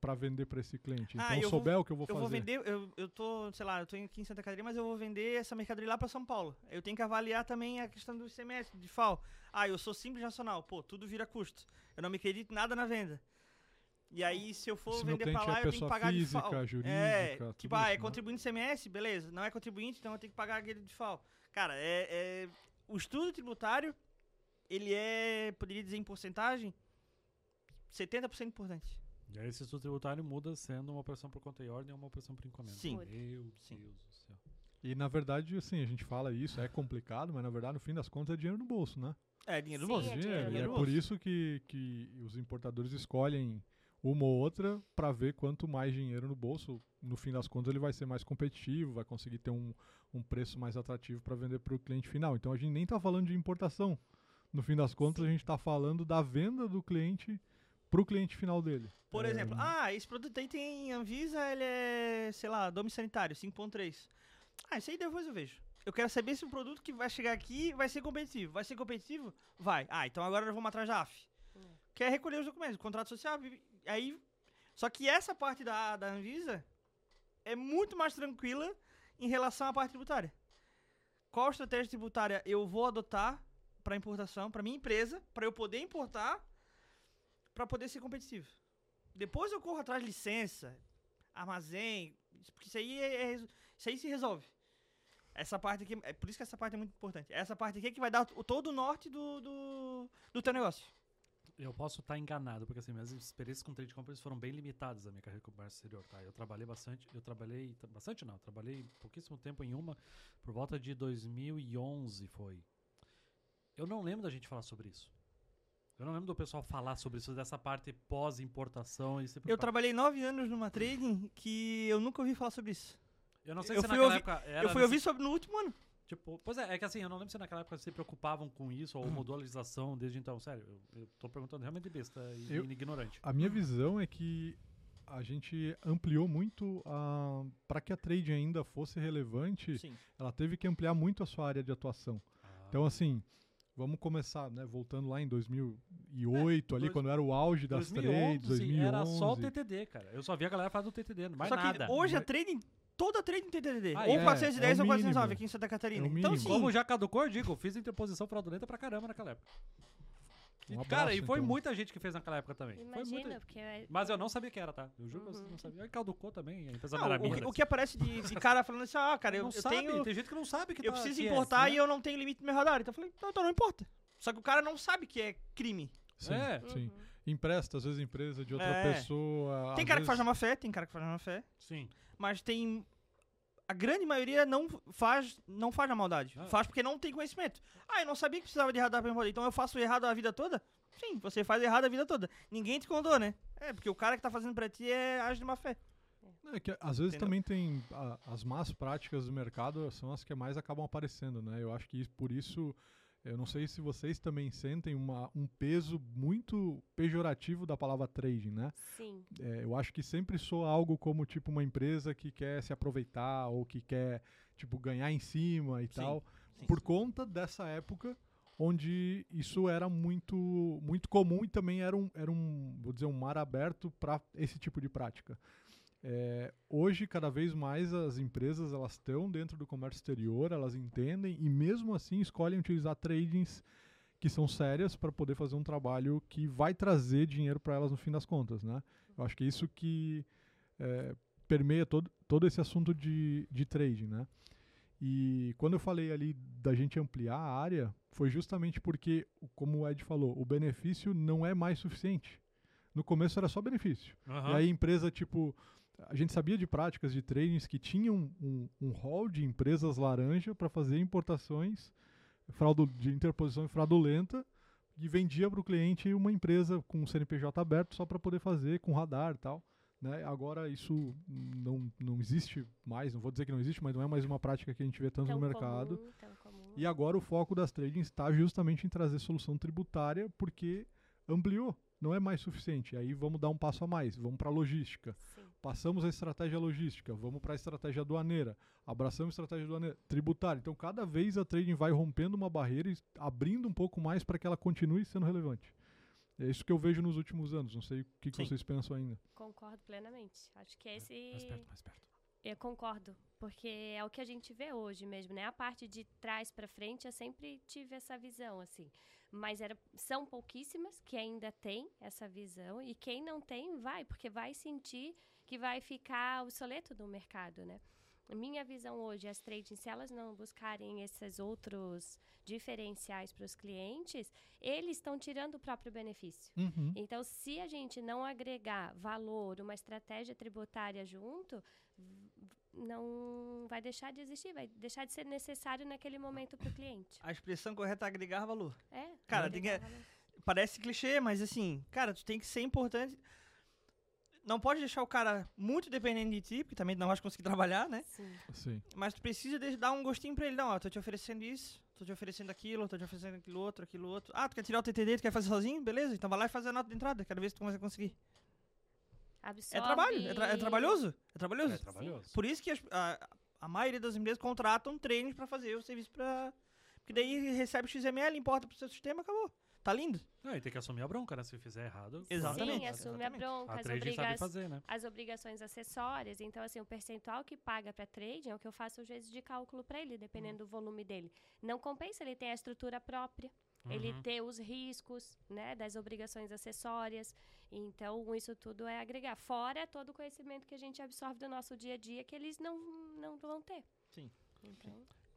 Speaker 3: Para vender para esse cliente.
Speaker 2: Ah,
Speaker 3: Então
Speaker 2: eu vou-
Speaker 3: souber o que eu vou
Speaker 2: Eu
Speaker 3: fazer.
Speaker 2: vou vender, eu, eu tô, sei lá, eu tô aqui em Santa Catarina, mas eu vou vender essa mercadoria lá pra São Paulo. Eu tenho que avaliar também a questão do ICMS, de FAO. Ah, eu sou simples nacional, pô, tudo vira custo. Eu não me acredito nada na venda. E aí, se eu for
Speaker 3: Se
Speaker 2: vender pra lá,
Speaker 3: é
Speaker 2: eu tenho que pagar de
Speaker 3: física,
Speaker 2: FAO.
Speaker 3: jurídica,
Speaker 2: é, tipo, ah, é
Speaker 3: né?
Speaker 2: contribuinte ICMS, beleza. Não é contribuinte, então eu tenho que pagar aquele de FAO. Cara, é, é- o estudo tributário, ele é, poderia dizer em porcentagem, 70% importante.
Speaker 4: E aí esse estudo tributário muda sendo uma operação por conta e ordem ou uma operação por encomenda.
Speaker 2: Sim.
Speaker 4: Meu
Speaker 2: Sim.
Speaker 4: Deus do céu.
Speaker 3: E na verdade, assim, a gente fala isso, é complicado, mas na verdade, no fim das contas, é dinheiro no bolso, né?
Speaker 2: É, dinheiro no
Speaker 1: Sim,
Speaker 2: bolso.
Speaker 1: é
Speaker 3: Dinheiro,
Speaker 1: dinheiro
Speaker 3: e é por isso que, que os importadores escolhem uma ou outra para ver quanto mais dinheiro no bolso, no fim das contas ele vai ser mais competitivo, vai conseguir ter um, um preço mais atrativo para vender para o cliente final. Então a gente nem está falando de importação. No fim das contas, a gente está falando da venda do cliente para o cliente final dele.
Speaker 2: Por
Speaker 3: É,
Speaker 2: exemplo, ah, esse produto aí tem Anvisa, ele é, sei lá, domínio sanitário, 5.3. Ah, isso aí depois eu vejo. Eu quero saber se o produto que vai chegar aqui vai ser competitivo. Vai ser competitivo? Vai. Ah, então agora nós vamos atrás da AF.
Speaker 1: É.
Speaker 2: Quer recolher os documentos, contrato social, aí... Só que essa parte da, da Anvisa é muito mais tranquila em relação à parte tributária. Qual estratégia tributária eu vou adotar para importação, para minha empresa, para eu poder importar, para poder ser competitivo? Depois eu corro atrás de licença, armazém, porque isso aí, é, é isso aí se resolve. Essa parte aqui, é por isso que essa parte é muito importante. Essa parte aqui é que vai dar o, todo o norte do, do, do teu negócio.
Speaker 4: Eu posso estar enganado, porque assim, minhas experiências com trade compras foram bem limitadas na minha carreira com comércio exterior, tá? Eu trabalhei bastante, eu trabalhei, tra- bastante não, trabalhei pouquíssimo tempo em uma, por volta de 2011 foi. Eu não lembro da gente falar sobre isso. Eu não lembro do pessoal falar sobre isso, dessa parte pós-importação e
Speaker 2: Eu trabalhei nove anos numa trading que eu nunca ouvi falar sobre isso.
Speaker 4: Eu não sei
Speaker 2: eu
Speaker 4: se
Speaker 2: fui
Speaker 4: naquela
Speaker 2: ouvir-
Speaker 4: época era
Speaker 2: eu fui
Speaker 4: nesse-
Speaker 2: ouvir sobre no último ano.
Speaker 4: Tipo, pois é, é que assim, eu não lembro se naquela época se preocupavam com isso ou mudou a legislação desde então. Sério, eu, eu tô perguntando realmente besta e
Speaker 3: Eu-
Speaker 4: ignorante.
Speaker 3: A minha visão é que a gente ampliou muito para que a trade ainda fosse relevante,
Speaker 2: Sim.
Speaker 3: ela teve que ampliar muito a sua área de atuação. Então,
Speaker 4: Ah.
Speaker 3: assim, vamos começar, né? Voltando lá em 2008, ali,
Speaker 4: dois-
Speaker 3: quando era o auge das trades, 2011.
Speaker 4: era só o TTD, cara. Eu só vi a galera falar do TTD, mais
Speaker 2: Só que
Speaker 4: nada.
Speaker 2: hoje a trading, toda trading tem TDD.
Speaker 4: Ah,
Speaker 2: ou
Speaker 4: é,
Speaker 2: 410
Speaker 3: é o
Speaker 2: ou 409
Speaker 3: mínimo.
Speaker 2: aqui em Santa Catarina.
Speaker 3: É o
Speaker 2: então sim.
Speaker 4: Como já caducou, eu digo, fiz interposição fraudulenta pra caramba naquela época. E,
Speaker 3: Um
Speaker 4: cara,
Speaker 3: abraço,
Speaker 4: e foi
Speaker 3: então.
Speaker 4: muita gente que fez naquela época também. Foi
Speaker 1: Imagina,
Speaker 4: muita...
Speaker 1: porque é-
Speaker 4: Mas eu não sabia que era, tá? Eu juro que eu
Speaker 1: Uhum.
Speaker 4: não sabia. Aí caducou também, a empresa
Speaker 2: Não, o, que, o que aparece de, de cara falando assim, ah, cara, eu,
Speaker 4: não
Speaker 2: eu
Speaker 4: sabe,
Speaker 2: tenho.
Speaker 4: tem gente que não sabe que
Speaker 2: Eu
Speaker 4: tá,
Speaker 2: preciso
Speaker 4: que é,
Speaker 2: importar
Speaker 4: né?
Speaker 2: e eu não tenho limite no meu radar. Então eu falei, não, então não importa. Só que o cara não sabe que é crime.
Speaker 3: Sim,
Speaker 4: É.
Speaker 3: sim.
Speaker 1: Uhum.
Speaker 3: Empresta, às vezes, empresa de outra
Speaker 2: É.
Speaker 3: pessoa.
Speaker 2: Tem cara que faz
Speaker 3: vezes-
Speaker 2: na má fé, tem cara que faz na má fé.
Speaker 4: Sim.
Speaker 2: Mas tem. A grande maioria não faz, não faz na maldade.
Speaker 4: Ah.
Speaker 2: Faz porque não tem conhecimento. Ah, eu não sabia que precisava de radar pra me poder. Então eu faço errado a vida toda? Sim, você faz errado a vida toda. Ninguém te contou, né? É, porque o cara que tá fazendo pra ti é age de má fé.
Speaker 3: É que às vezes
Speaker 2: Entendeu?
Speaker 3: também tem a- as más práticas do mercado são as que mais acabam aparecendo, né? Eu acho que por isso Eu não sei se vocês também sentem uma, um peso muito pejorativo da palavra trading, né?
Speaker 1: Sim.
Speaker 3: É, eu acho que sempre soa algo como tipo uma empresa que quer se aproveitar ou que quer tipo ganhar em cima e
Speaker 2: Sim,
Speaker 3: tal,
Speaker 2: sim.
Speaker 3: por conta dessa época onde isso era muito muito comum e também era um, era um vou dizer um mar aberto para esse tipo de prática. É, hoje cada vez mais as empresas elas estão dentro do comércio exterior, elas entendem e mesmo assim escolhem utilizar tradings que são sérias para poder fazer um trabalho que vai trazer dinheiro para elas no fim das contas, né? Eu acho que é isso que é, permeia todo, todo esse assunto de, de trading, né? E quando eu falei ali da gente ampliar a área, foi justamente porque, como o Ed falou, o benefício não é mais suficiente. No começo era só benefício.
Speaker 4: Aham.
Speaker 3: E aí a empresa, tipo, a gente sabia de práticas de tradings que tinham um, um hall de empresas laranja para fazer importações fraudu de interposição fraudulenta e vendia para o cliente uma empresa com um CNPJ aberto só para poder fazer com radar e tal. Né? Agora isso não, não existe mais, não vou dizer que não existe, mas não é mais uma prática que a gente vê tanto
Speaker 1: Tão
Speaker 3: no mercado.
Speaker 1: comum.
Speaker 3: E agora o foco das tradings está justamente em trazer solução tributária, porque ampliou, não é mais suficiente. Aí vamos dar um passo a mais, vamos para a logística.
Speaker 1: Sim.
Speaker 3: Passamos a estratégia logística, vamos para a estratégia aduaneira, abraçamos a estratégia aduaneira, tributária. Então, cada vez a trading vai rompendo uma barreira e abrindo um pouco mais para que ela continue sendo relevante. É isso que eu vejo nos últimos anos. Não sei o que, que vocês pensam ainda.
Speaker 1: Concordo plenamente. Acho que esse.
Speaker 4: Mais perto, mais perto.
Speaker 1: Eu concordo, porque é o que a gente vê hoje mesmo, né? A parte de trás para frente, eu sempre tive essa visão, assim. Mas era, são pouquíssimas que ainda têm essa visão, e quem não tem, vai, porque vai sentir que vai ficar obsoleto no mercado, né? Minha visão hoje, as trading, se elas não buscarem esses outros diferenciais para os clientes, eles estão tirando o próprio benefício. Então, se a gente não agregar valor, uma estratégia tributária junto, não vai deixar de existir, vai deixar de ser necessário naquele momento para o cliente.
Speaker 2: A expressão correta é agregar valor.
Speaker 1: É.
Speaker 2: Cara,
Speaker 1: agregar
Speaker 2: que-
Speaker 1: valor.
Speaker 2: Parece clichê, mas assim, cara, tu tem que ser importante. Não pode deixar o cara muito dependente de ti, porque também não vais conseguir trabalhar, né?
Speaker 1: Sim.
Speaker 3: Sim.
Speaker 2: Mas tu precisa de dar um gostinho pra ele. Não, ó, tô te oferecendo isso, tô te oferecendo aquilo, tô te oferecendo aquilo outro, aquilo outro. Ah, tu quer tirar o TTD, tu quer fazer sozinho? Beleza, então vai lá e faz a nota de entrada. Quero ver se tu vai conseguir.
Speaker 1: Absorve.
Speaker 2: É trabalho, é, tra- é trabalhoso. É trabalhoso.
Speaker 4: É trabalhoso.
Speaker 2: Por isso que as- a, a maioria das empresas contratam treinos pra fazer o serviço pra. Porque daí recebe o XML, importa pro seu sistema, acabou. Tá lindo?
Speaker 4: Não, e tem que assumir a bronca, né? Se fizer errado.
Speaker 2: Exatamente.
Speaker 1: Sim, assume a
Speaker 2: exatamente.
Speaker 1: bronca,
Speaker 4: A
Speaker 1: as, obriga
Speaker 4: fazer, né?
Speaker 1: as obrigações acessórias. Então, assim, o percentual que paga para trading é o que eu faço às vezes de cálculo para ele, dependendo do volume dele. Não compensa, ele tem a estrutura própria. Ele
Speaker 4: Uhum.
Speaker 1: ter os riscos, né, das obrigações acessórias. Então, isso tudo é agregar. Fora todo o conhecimento que a gente absorve do nosso dia a dia que eles não, não vão ter.
Speaker 2: Sim.
Speaker 1: Então,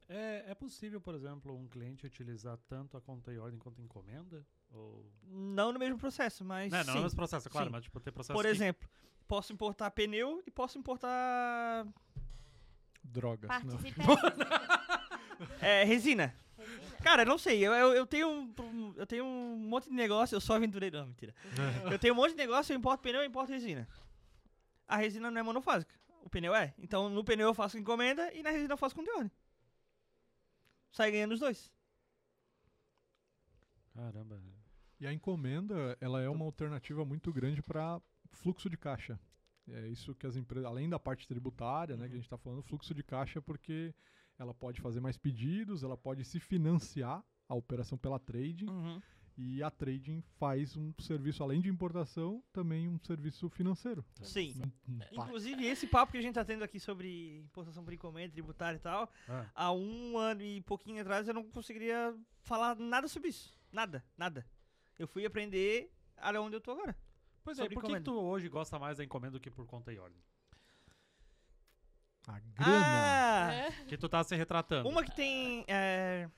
Speaker 4: É, é possível, por exemplo, um cliente utilizar tanto a conta e ordem quanto a encomenda? Ou...
Speaker 2: Não no mesmo processo, mas.
Speaker 4: Não, não
Speaker 2: sim.
Speaker 4: é esse processo, claro,
Speaker 2: sim.
Speaker 4: mas tipo, ter processo
Speaker 2: Por
Speaker 4: que-
Speaker 2: exemplo, posso importar pneu e posso importar
Speaker 3: Drogas.
Speaker 1: partes
Speaker 3: não.
Speaker 1: e peças.
Speaker 2: é, resina. Cara, não sei, eu, eu, eu tenho eu tenho um monte de negócio, eu sou aventureiro, não, mentira. Eu tenho um monte de negócio, eu importo pneu e importo resina. A resina não é monofásica, o pneu é. Então no pneu eu faço encomenda e na resina eu faço com de ordem. Sai ganhando os dois.
Speaker 4: Caramba.
Speaker 3: E a encomenda, ela é uma alternativa muito grande para fluxo de caixa. É isso que as empresas, além da parte tributária, né, que a gente está falando, fluxo de caixa porque ela pode fazer mais pedidos, ela pode se financiar a operação pela trading
Speaker 2: Uhum.
Speaker 3: e a trading faz um serviço além de importação, também um serviço financeiro.
Speaker 2: Sim.
Speaker 3: Um- um pa-
Speaker 2: Inclusive, esse papo que a gente tá tendo aqui sobre importação por encomenda, tributária e tal,
Speaker 4: Ah,
Speaker 2: há um ano e pouquinho atrás eu não conseguiria falar nada sobre isso. Nada, nada. Eu fui aprender aonde eu tô agora.
Speaker 4: Pois é, por que, que tu hoje gosta mais da encomenda do que por conta e ordem?
Speaker 3: A grana.
Speaker 2: Ah!
Speaker 1: É.
Speaker 4: Que tu tá se retratando.
Speaker 2: Uma que tem é,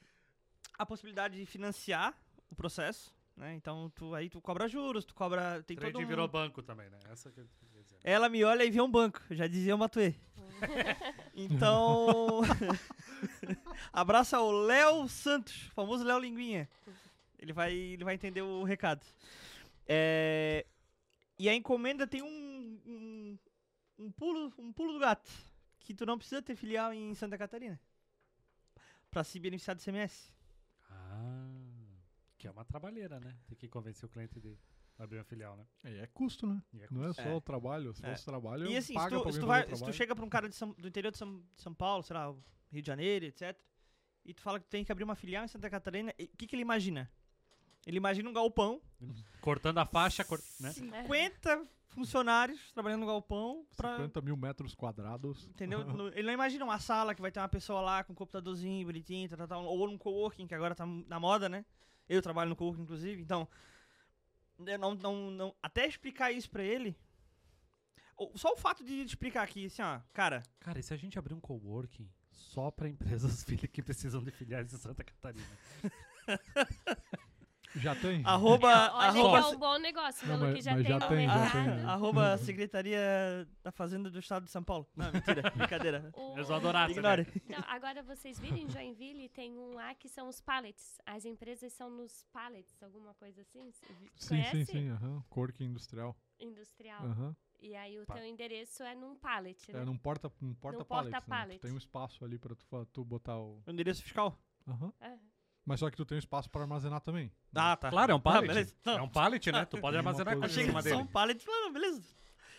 Speaker 2: a possibilidade de financiar o processo, né? Então tu, aí tu cobra juros, tu cobra. Tem
Speaker 4: Trade
Speaker 2: todo um...
Speaker 4: virou banco também, né? Essa que eu queria dizer.
Speaker 2: Ela me olha e vê um banco, já dizia o Matuê. Então. abraço ao Léo Santos, famoso Léo Linguinha. Ele vai, ele vai entender o recado. É, e a encomenda tem um, um, um pulo, um pulo do gato. Que tu não precisa ter filial em Santa Catarina. Pra se beneficiar do CMS.
Speaker 4: Ah, que é uma trabalheira, né? Tem que convencer o cliente de abrir uma filial, né?
Speaker 3: É, é custo, né?
Speaker 4: E é
Speaker 3: Não é
Speaker 4: custo.
Speaker 3: só
Speaker 2: É.
Speaker 3: o trabalho. Se
Speaker 2: É.
Speaker 3: fosse trabalho,
Speaker 2: E assim, se tu, se tu, vai, se tu chega pra um cara de São- do interior de São, São Paulo, sei lá, Rio de Janeiro, etc. E tu fala que tem que abrir uma filial em Santa Catarina, o que, que ele imagina? Ele imagina um galpão,
Speaker 4: Cortando a faixa, cor- né?
Speaker 2: 50 funcionários trabalhando no galpão pra.
Speaker 3: 50 mil metros quadrados.
Speaker 2: Entendeu? Ele não imagina uma sala que vai ter uma pessoa lá com um computadorzinho bonitinho, tal, tal, tal, ou num coworking, que agora tá na moda, né? Eu trabalho no coworking, inclusive, então. Eu não, não, não, até explicar isso pra ele. Só o fato de explicar aqui, assim, ó, cara,
Speaker 4: Cara, e se a gente abrir um coworking só pra empresas que precisam de filiais em Santa Catarina?
Speaker 3: Já tem?
Speaker 2: arroba.
Speaker 1: Olha
Speaker 2: arroba
Speaker 1: que é um bom negócio,
Speaker 3: Não,
Speaker 1: pelo
Speaker 3: mas-
Speaker 1: que já
Speaker 3: mas
Speaker 1: tem
Speaker 3: já
Speaker 1: no
Speaker 3: tem, já
Speaker 1: mercado.
Speaker 3: tem, né?
Speaker 2: arroba Secretaria da Fazenda do Estado de São Paulo. Não, mentira, brincadeira.
Speaker 1: O-
Speaker 4: Eles vão adorar, né?
Speaker 1: Não, agora vocês viram em Joinville, tem um lá que são os pallets. As empresas são nos pallets, alguma coisa assim?
Speaker 3: Sim,
Speaker 1: Conhece?
Speaker 3: sim, sim. Aham. Corque industrial.
Speaker 1: Industrial.
Speaker 3: Aham.
Speaker 1: E aí o
Speaker 4: Pa-
Speaker 1: teu endereço é num pallet, né?
Speaker 3: É, num porta, num porta pallets, né? Tu
Speaker 1: porta-pallet.
Speaker 3: tem um espaço ali pra tu, tu botar o...
Speaker 2: O endereço fiscal.
Speaker 3: Aham.
Speaker 1: É.
Speaker 3: Mas só que tu tem um espaço pra armazenar também.
Speaker 2: Ah, tá.
Speaker 4: Claro, é um pallet.
Speaker 2: beleza.
Speaker 4: é um pallet, né? Tu pode armazenar
Speaker 3: coisa-
Speaker 4: em cima
Speaker 2: só um pallet. Não, beleza.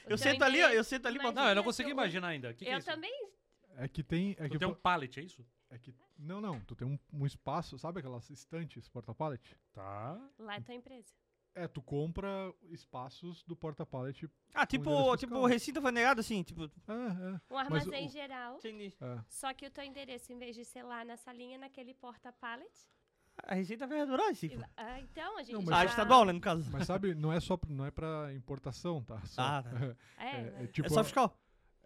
Speaker 2: Eu sento ali, ó, eu sento ali,
Speaker 1: mas-
Speaker 4: Não, eu não consigo
Speaker 1: tu-
Speaker 4: imaginar ainda. O que, que é
Speaker 1: eu
Speaker 4: isso?
Speaker 1: também.
Speaker 3: É que tem... É
Speaker 4: Tu
Speaker 3: que,
Speaker 4: tem um pallet, é isso?
Speaker 3: é que Não, não. Tu tem um, um espaço... Sabe aquelas estantes porta-pallet?
Speaker 4: Tá.
Speaker 1: Lá é tua empresa.
Speaker 3: É, tu compra espaços do porta-pallet.
Speaker 2: Ah, tipo, tipo o recinto foi negado, assim, tipo.
Speaker 3: É, é.
Speaker 1: Um armazém
Speaker 3: o-
Speaker 1: geral.
Speaker 2: Entendi.
Speaker 3: é.
Speaker 1: Só que o teu endereço, em vez de ser lá na salinha, naquele porta-pallet.
Speaker 2: A Receita vai adorar esse.
Speaker 1: Ah, então a gente.
Speaker 3: Não, mas-
Speaker 1: já-
Speaker 2: estadual, né, no caso.
Speaker 3: Mas sabe, não é só não é pra importação, tá? Só-
Speaker 2: Ah, tá.
Speaker 1: É,
Speaker 3: É, é tipo,
Speaker 2: é só fiscal.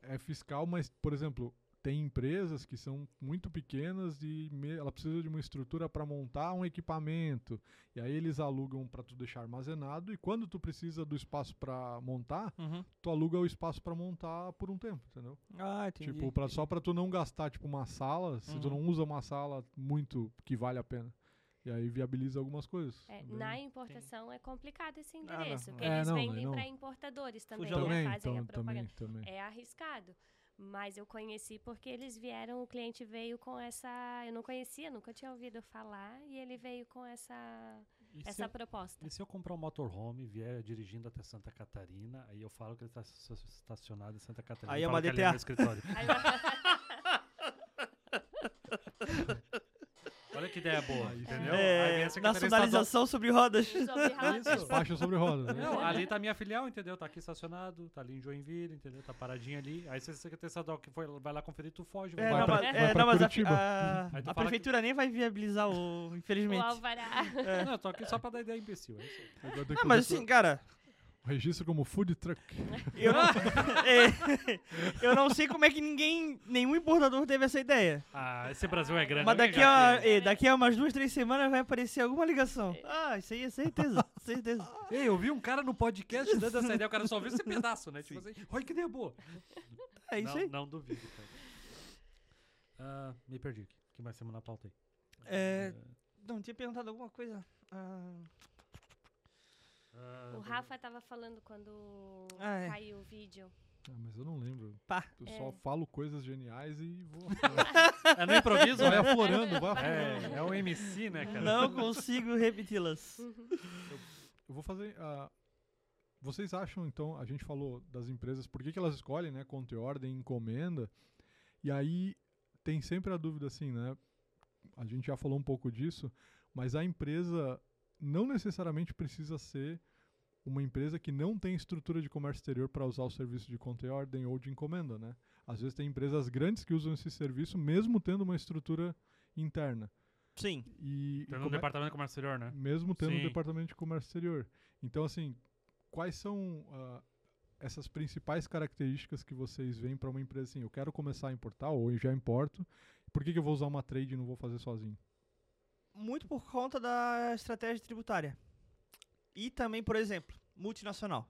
Speaker 3: é fiscal, mas, por exemplo, tem empresas que são muito pequenas e me- ela precisa de uma estrutura para montar um equipamento. E aí eles alugam para tu deixar armazenado e quando tu precisa do espaço para montar,
Speaker 2: Uhum.
Speaker 3: tu aluga o espaço para montar por um tempo, entendeu?
Speaker 2: Ah, entendi.
Speaker 3: Tipo, pra, só para tu não gastar tipo uma sala, se tu
Speaker 2: Uhum.
Speaker 3: não usa uma sala muito que vale a pena. E aí viabiliza algumas coisas.
Speaker 1: É, na importação é complicado esse
Speaker 2: não.
Speaker 1: endereço, porque
Speaker 3: É,
Speaker 1: eles
Speaker 3: não,
Speaker 1: vendem para importadores também, né?
Speaker 3: também,
Speaker 1: fazem a propaganda.
Speaker 3: também, também.
Speaker 1: É arriscado. Mas eu conheci porque eles vieram, o cliente veio com essa. Eu não conhecia, nunca tinha ouvido falar, e ele veio com essa,
Speaker 4: E
Speaker 1: essa
Speaker 4: eu,
Speaker 1: proposta.
Speaker 4: e se eu comprar um motorhome e vier dirigindo até Santa Catarina, aí eu falo que ele está estacionado em Santa Catarina.
Speaker 2: Aí é uma DTA.
Speaker 4: meu escritório. Que ideia boa, entendeu?
Speaker 2: É,
Speaker 4: Aí vem a Secretaria Estadual-
Speaker 2: nacionalização sobre rodas.
Speaker 1: sobre rodas.
Speaker 3: Despacho sobre rodas. né?
Speaker 4: Não, ali tá a minha filial, entendeu? Tá aqui estacionado, tá ali em Joinville, entendeu? Tá paradinho ali. Aí se a Secretaria Estadual que foi, vai lá conferir, tu foge.
Speaker 2: É,
Speaker 3: Vai
Speaker 2: não,
Speaker 3: pra-
Speaker 2: mas,
Speaker 3: vai
Speaker 2: é,
Speaker 3: pra
Speaker 2: não, mas a,
Speaker 3: Curitiba.
Speaker 2: a-
Speaker 4: Aí tu
Speaker 2: a
Speaker 4: fala
Speaker 2: prefeitura nem vai viabilizar o.
Speaker 1: O
Speaker 2: Infelizmente.
Speaker 1: Alvará.
Speaker 4: Não, eu tô aqui só pra dar ideia imbecil, é isso aí.
Speaker 3: Agora tem que
Speaker 2: Não, mas assim, cara,
Speaker 3: Registro como food truck.
Speaker 2: eu não, é, eu não sei como é que ninguém, nenhum importador teve essa ideia.
Speaker 4: Ah, esse Brasil é grande.
Speaker 2: Mas
Speaker 4: alguém
Speaker 2: daqui a, é, daqui a umas duas, três semanas vai aparecer alguma ligação. Ah, isso aí é certeza, certeza.
Speaker 4: Ei, eu vi um cara no podcast dando essa ideia, o cara só viu esse pedaço, né? Tipo assim, olha que ideia boa.
Speaker 2: É isso
Speaker 4: não,
Speaker 2: aí.
Speaker 4: Não duvido, cara. Ah, me perdi aqui. O que mais temos na pauta aí?
Speaker 2: É, não, tinha perguntado alguma coisa. Ah,
Speaker 4: Ah,
Speaker 1: O Rafa tava falando quando
Speaker 2: Ah, é.
Speaker 1: caiu o vídeo.
Speaker 3: Ah, mas eu não lembro.
Speaker 2: pá.
Speaker 3: Eu
Speaker 1: É.
Speaker 3: só falo coisas geniais e vou.
Speaker 4: É no improviso,
Speaker 3: vai
Speaker 4: né?
Speaker 3: aflorando, vai aflorando.
Speaker 4: É, é um MC, né, cara?
Speaker 2: Não consigo repeti-las.
Speaker 3: Eu vou fazer. ah, vocês acham, então, a gente falou das empresas, por que, que elas escolhem, né? Conta e ordem, encomenda. E aí tem sempre a dúvida assim, né? A gente já falou um pouco disso, mas a empresa não necessariamente precisa ser uma empresa que não tem estrutura de comércio exterior para usar o serviço de conta e ordem ou de encomenda, né? Às vezes tem empresas grandes que usam esse serviço mesmo tendo uma estrutura interna.
Speaker 2: Sim.
Speaker 3: E, e
Speaker 4: no
Speaker 3: como é-
Speaker 4: departamento de comércio exterior, né?
Speaker 3: mesmo tendo um
Speaker 4: Sim.
Speaker 3: departamento de comércio exterior. Então, assim, quais são ah, essas principais características que vocês veem para uma empresa assim? Eu quero começar a importar ou já importo. Por que, que eu vou usar uma trade e não vou fazer sozinho?
Speaker 2: Muito por conta da estratégia tributária. E também, por exemplo, multinacional.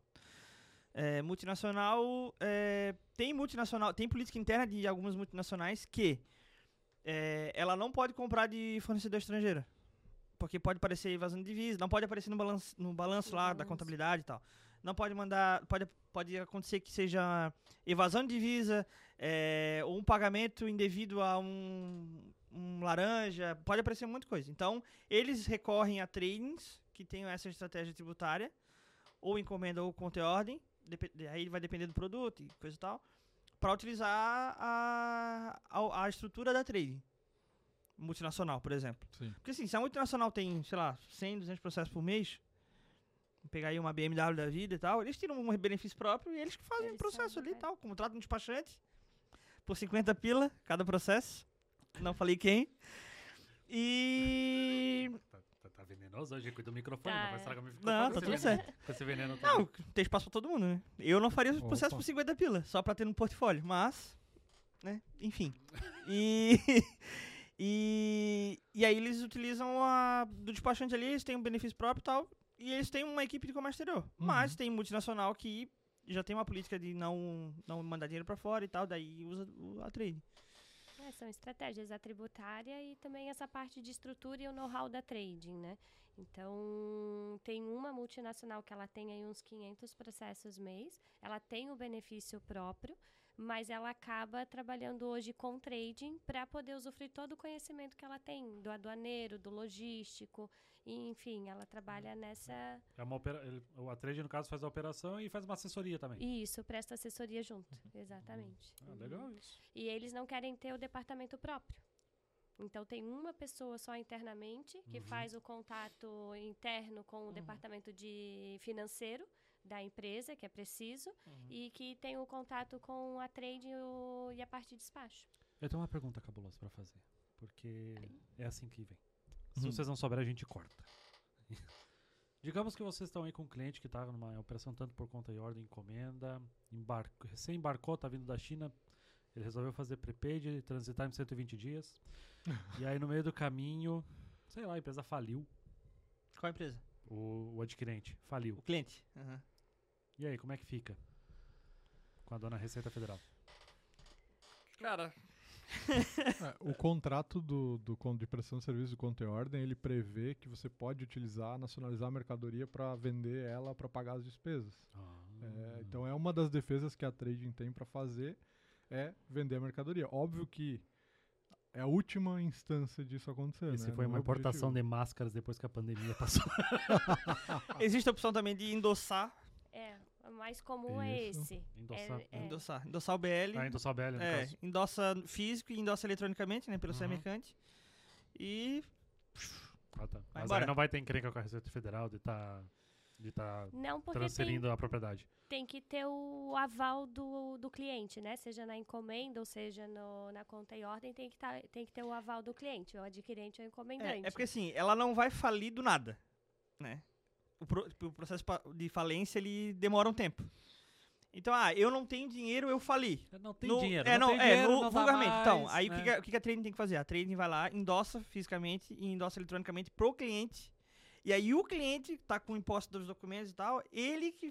Speaker 2: É, multinacional é, tem multinacional tem política interna de algumas multinacionais que é, ela não pode comprar de fornecedor estrangeiro porque pode aparecer evasão de divisa não pode aparecer no balanço no balanço lá da contabilidade e tal não pode mandar pode pode acontecer que seja evasão de divisa é, ou um pagamento indevido a um um laranja, pode aparecer muita coisa. Então, eles recorrem a tradings que tenham essa estratégia tributária, ou encomenda ou conta e ordem, aí vai depender do produto e coisa e tal, para utilizar a, a, a estrutura da trading. Multinacional, por exemplo.
Speaker 3: Sim.
Speaker 2: Porque assim, se a multinacional tem, sei lá, 100, 200 processos por mês, pegar aí uma BMW da vida e tal, eles tiram um benefício próprio e eles que fazem o
Speaker 1: Eles
Speaker 2: processo ali e tal. Contratam um despachante por 50 pila cada processo. Não falei quem. E.
Speaker 4: Tá, tá- tá venenoso hoje, cuida do microfone,
Speaker 1: Tá.
Speaker 4: não vai estragar o microfone.
Speaker 2: Não, tá tudo
Speaker 4: veneno-
Speaker 2: certo.
Speaker 4: Com esse veneno todo.
Speaker 2: Não, tem espaço pra todo mundo, né? Eu não faria o processo
Speaker 3: Opa.
Speaker 2: por 50 pila, só pra ter no portfólio, mas. Né? Enfim. E. e. E aí eles utilizam a. Do despachante ali, eles têm um benefício próprio e tal. E eles têm uma equipe de comércio exterior. Mas tem multinacional que já tem uma política de não, não mandar dinheiro pra fora e tal, daí usa a trade.
Speaker 1: É, são estratégias, a tributária e também essa parte de estrutura e o know-how da trading, né? Então, tem uma multinacional que ela tem aí uns 500 processos mês, ela tem o benefício próprio, mas ela acaba trabalhando hoje com trading para poder usufruir todo o conhecimento que ela tem, do aduaneiro, do logístico, e, enfim, ela trabalha nessa...
Speaker 4: É uma opera... a trade, no caso, faz a operação e faz uma assessoria também.
Speaker 1: E isso, presta assessoria junto, exatamente.
Speaker 4: Ah,
Speaker 1: Uhum.
Speaker 4: legal isso.
Speaker 1: E eles não querem ter o departamento próprio. Então tem uma pessoa só internamente que
Speaker 4: Uhum.
Speaker 1: faz o contato interno com o
Speaker 4: Uhum.
Speaker 1: departamento de financeiro da empresa, que é preciso,
Speaker 4: Uhum.
Speaker 1: e que tem o contato com a trade e, o- e a parte de despacho.
Speaker 4: Eu tenho uma pergunta cabulosa pra fazer. Porque é assim que vem. Se
Speaker 2: Uhum.
Speaker 4: vocês não souberem, a gente corta. Digamos que vocês estão aí com um cliente que está numa operação tanto por conta e ordem, encomenda, embarco, recém embarcou, tá vindo da China, ele resolveu fazer prepaid, transitar em 120 dias. e aí no meio do caminho, sei lá, a empresa faliu,
Speaker 2: Qual a empresa?
Speaker 4: o, o adquirente faliu.
Speaker 2: O cliente. Aham.
Speaker 4: E aí, como é que fica? Com a dona Receita Federal.
Speaker 2: Cara,
Speaker 3: É, o contrato do, do de prestação de serviço do conta e ordem, ele prevê que você pode utilizar, nacionalizar a mercadoria para vender ela para pagar as despesas. É, então é uma das defesas que a trading tem para fazer é vender a mercadoria. Óbvio que é a última instância disso acontecer.
Speaker 4: Esse
Speaker 3: né?
Speaker 4: foi
Speaker 3: Não
Speaker 4: uma
Speaker 3: é
Speaker 4: importação
Speaker 3: objetivo.
Speaker 4: de máscaras depois que a pandemia passou.
Speaker 2: existe a opção também de endossar.
Speaker 1: É, o mais comum é
Speaker 3: Isso.
Speaker 1: esse.
Speaker 4: Endossar.
Speaker 1: É.
Speaker 2: Endossar. Endossar o BL.
Speaker 4: Ah, endossar o BL, no
Speaker 2: É,
Speaker 4: caso.
Speaker 2: endossa físico e endossa eletronicamente, né? Pelo
Speaker 4: Uhum.
Speaker 2: Semercante. E.
Speaker 4: Ah, tá. Mas
Speaker 2: embora.
Speaker 4: aí não vai ter encrenca com a Receita Federal de estar de tá
Speaker 1: Não porque tem,
Speaker 4: transferindo a propriedade.
Speaker 1: tem que ter o aval do, do cliente, né? Seja na encomenda ou seja no- na conta e ordem, tem que, tá, tem que ter o aval do cliente, o adquirente ou o encomendante.
Speaker 2: É, é porque assim, ela não vai falir do nada, né? O, pro- o processo de falência, ele demora um tempo. Então, ah, eu não tenho dinheiro, eu fali.
Speaker 4: Não tem
Speaker 2: No-
Speaker 4: dinheiro.
Speaker 2: É, não,
Speaker 4: tem
Speaker 2: é,
Speaker 4: dinheiro,
Speaker 2: no,
Speaker 4: não
Speaker 2: vulgarmente. então,
Speaker 4: mais,
Speaker 2: aí o que
Speaker 4: né?
Speaker 2: que, a- o que que a trading tem que fazer? A trading vai lá, endossa fisicamente e endossa eletronicamente pro cliente. E aí o cliente tá com o imposto dos documentos e tal, ele que.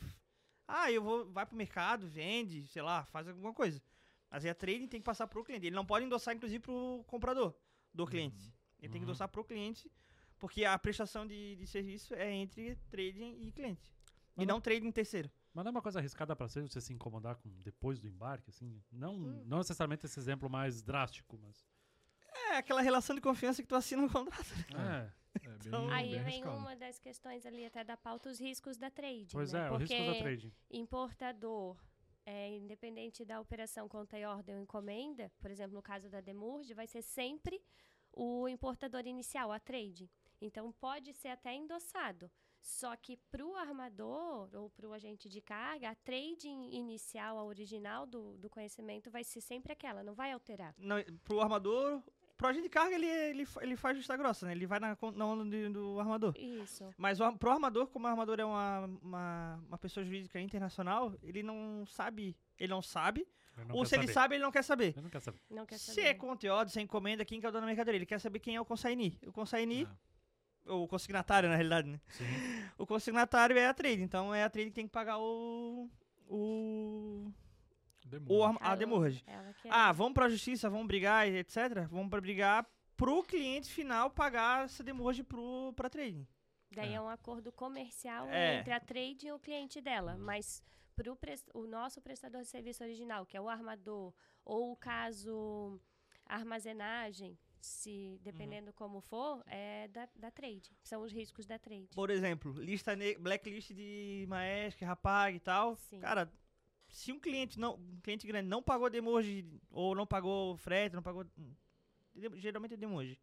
Speaker 2: Ah, eu vou. Vai pro mercado, vende, sei lá, faz alguma coisa. Mas aí a trading tem que passar pro cliente. Ele não pode endossar, inclusive, pro comprador do cliente. Ele tem que
Speaker 4: Uhum.
Speaker 2: endossar pro cliente, porque a prestação de, de serviço é entre trading e cliente.
Speaker 4: Mas
Speaker 2: e
Speaker 4: não-
Speaker 2: não trading terceiro.
Speaker 4: Mas não é uma coisa arriscada pra ser você se incomodar com depois do embarque, assim? Não,
Speaker 1: Hum.
Speaker 4: não necessariamente esse exemplo mais drástico, mas.
Speaker 2: É aquela relação de confiança que tu assina no contrato.
Speaker 4: É.
Speaker 3: É bem,
Speaker 2: Então-
Speaker 1: Aí
Speaker 3: bem
Speaker 1: vem
Speaker 3: arriscado.
Speaker 1: uma das questões ali até da pauta, os riscos da trade.
Speaker 4: Pois
Speaker 1: né?
Speaker 4: é, o risco da
Speaker 1: Porque
Speaker 4: trade.
Speaker 1: importador, é, independente da operação conta e ordem ou encomenda, por exemplo, no caso da Demurge, vai ser sempre o importador inicial, a trade. Então, pode ser até endossado. Só que para o armador ou para o agente de carga, a trading inicial, a original do, do conhecimento, vai ser sempre aquela, não vai alterar.
Speaker 2: Não, pro armador. Pro agente de carga, ele, ele, ele faz vista grossa, né? Ele vai na, na onda de- do armador.
Speaker 1: Isso.
Speaker 2: Mas o, pro armador, como o armador é uma, uma, uma pessoa jurídica internacional, ele não sabe. Ele não sabe.
Speaker 4: Ele não
Speaker 2: ou se ele
Speaker 4: saber.
Speaker 2: sabe, ele não quer saber.
Speaker 4: Ele não quer saber.
Speaker 1: Não quer
Speaker 2: Se
Speaker 1: saber.
Speaker 2: é conteúdo, se é encomenda, quem que é o dono da mercadoria? Ele quer saber quem é o consignee. O consignee,
Speaker 3: É.
Speaker 2: ou o consignatário, na realidade, né?
Speaker 4: Sim.
Speaker 2: O consignatário é a trade, então é a trade que tem que pagar o. O.
Speaker 3: Demora.
Speaker 2: o a
Speaker 1: é-
Speaker 2: Ah, vamos pra justiça, vamos brigar, etc. Vamos pra brigar pro cliente final pagar essa demurge pro, pra trading.
Speaker 1: Daí
Speaker 3: É.
Speaker 1: é um acordo comercial
Speaker 2: É.
Speaker 1: entre a trade e o cliente dela. Mas para o nosso prestador de serviço original, que é o armador, ou o caso armazenagem, se dependendo como for, é da, da trade. São os riscos da trade.
Speaker 2: Por exemplo, lista blacklist de Maersk, Rapag e tal.
Speaker 1: Sim.
Speaker 2: Cara, se um cliente não, um cliente grande não pagou demoji ou não pagou frete, não pagou de- geralmente é demoji.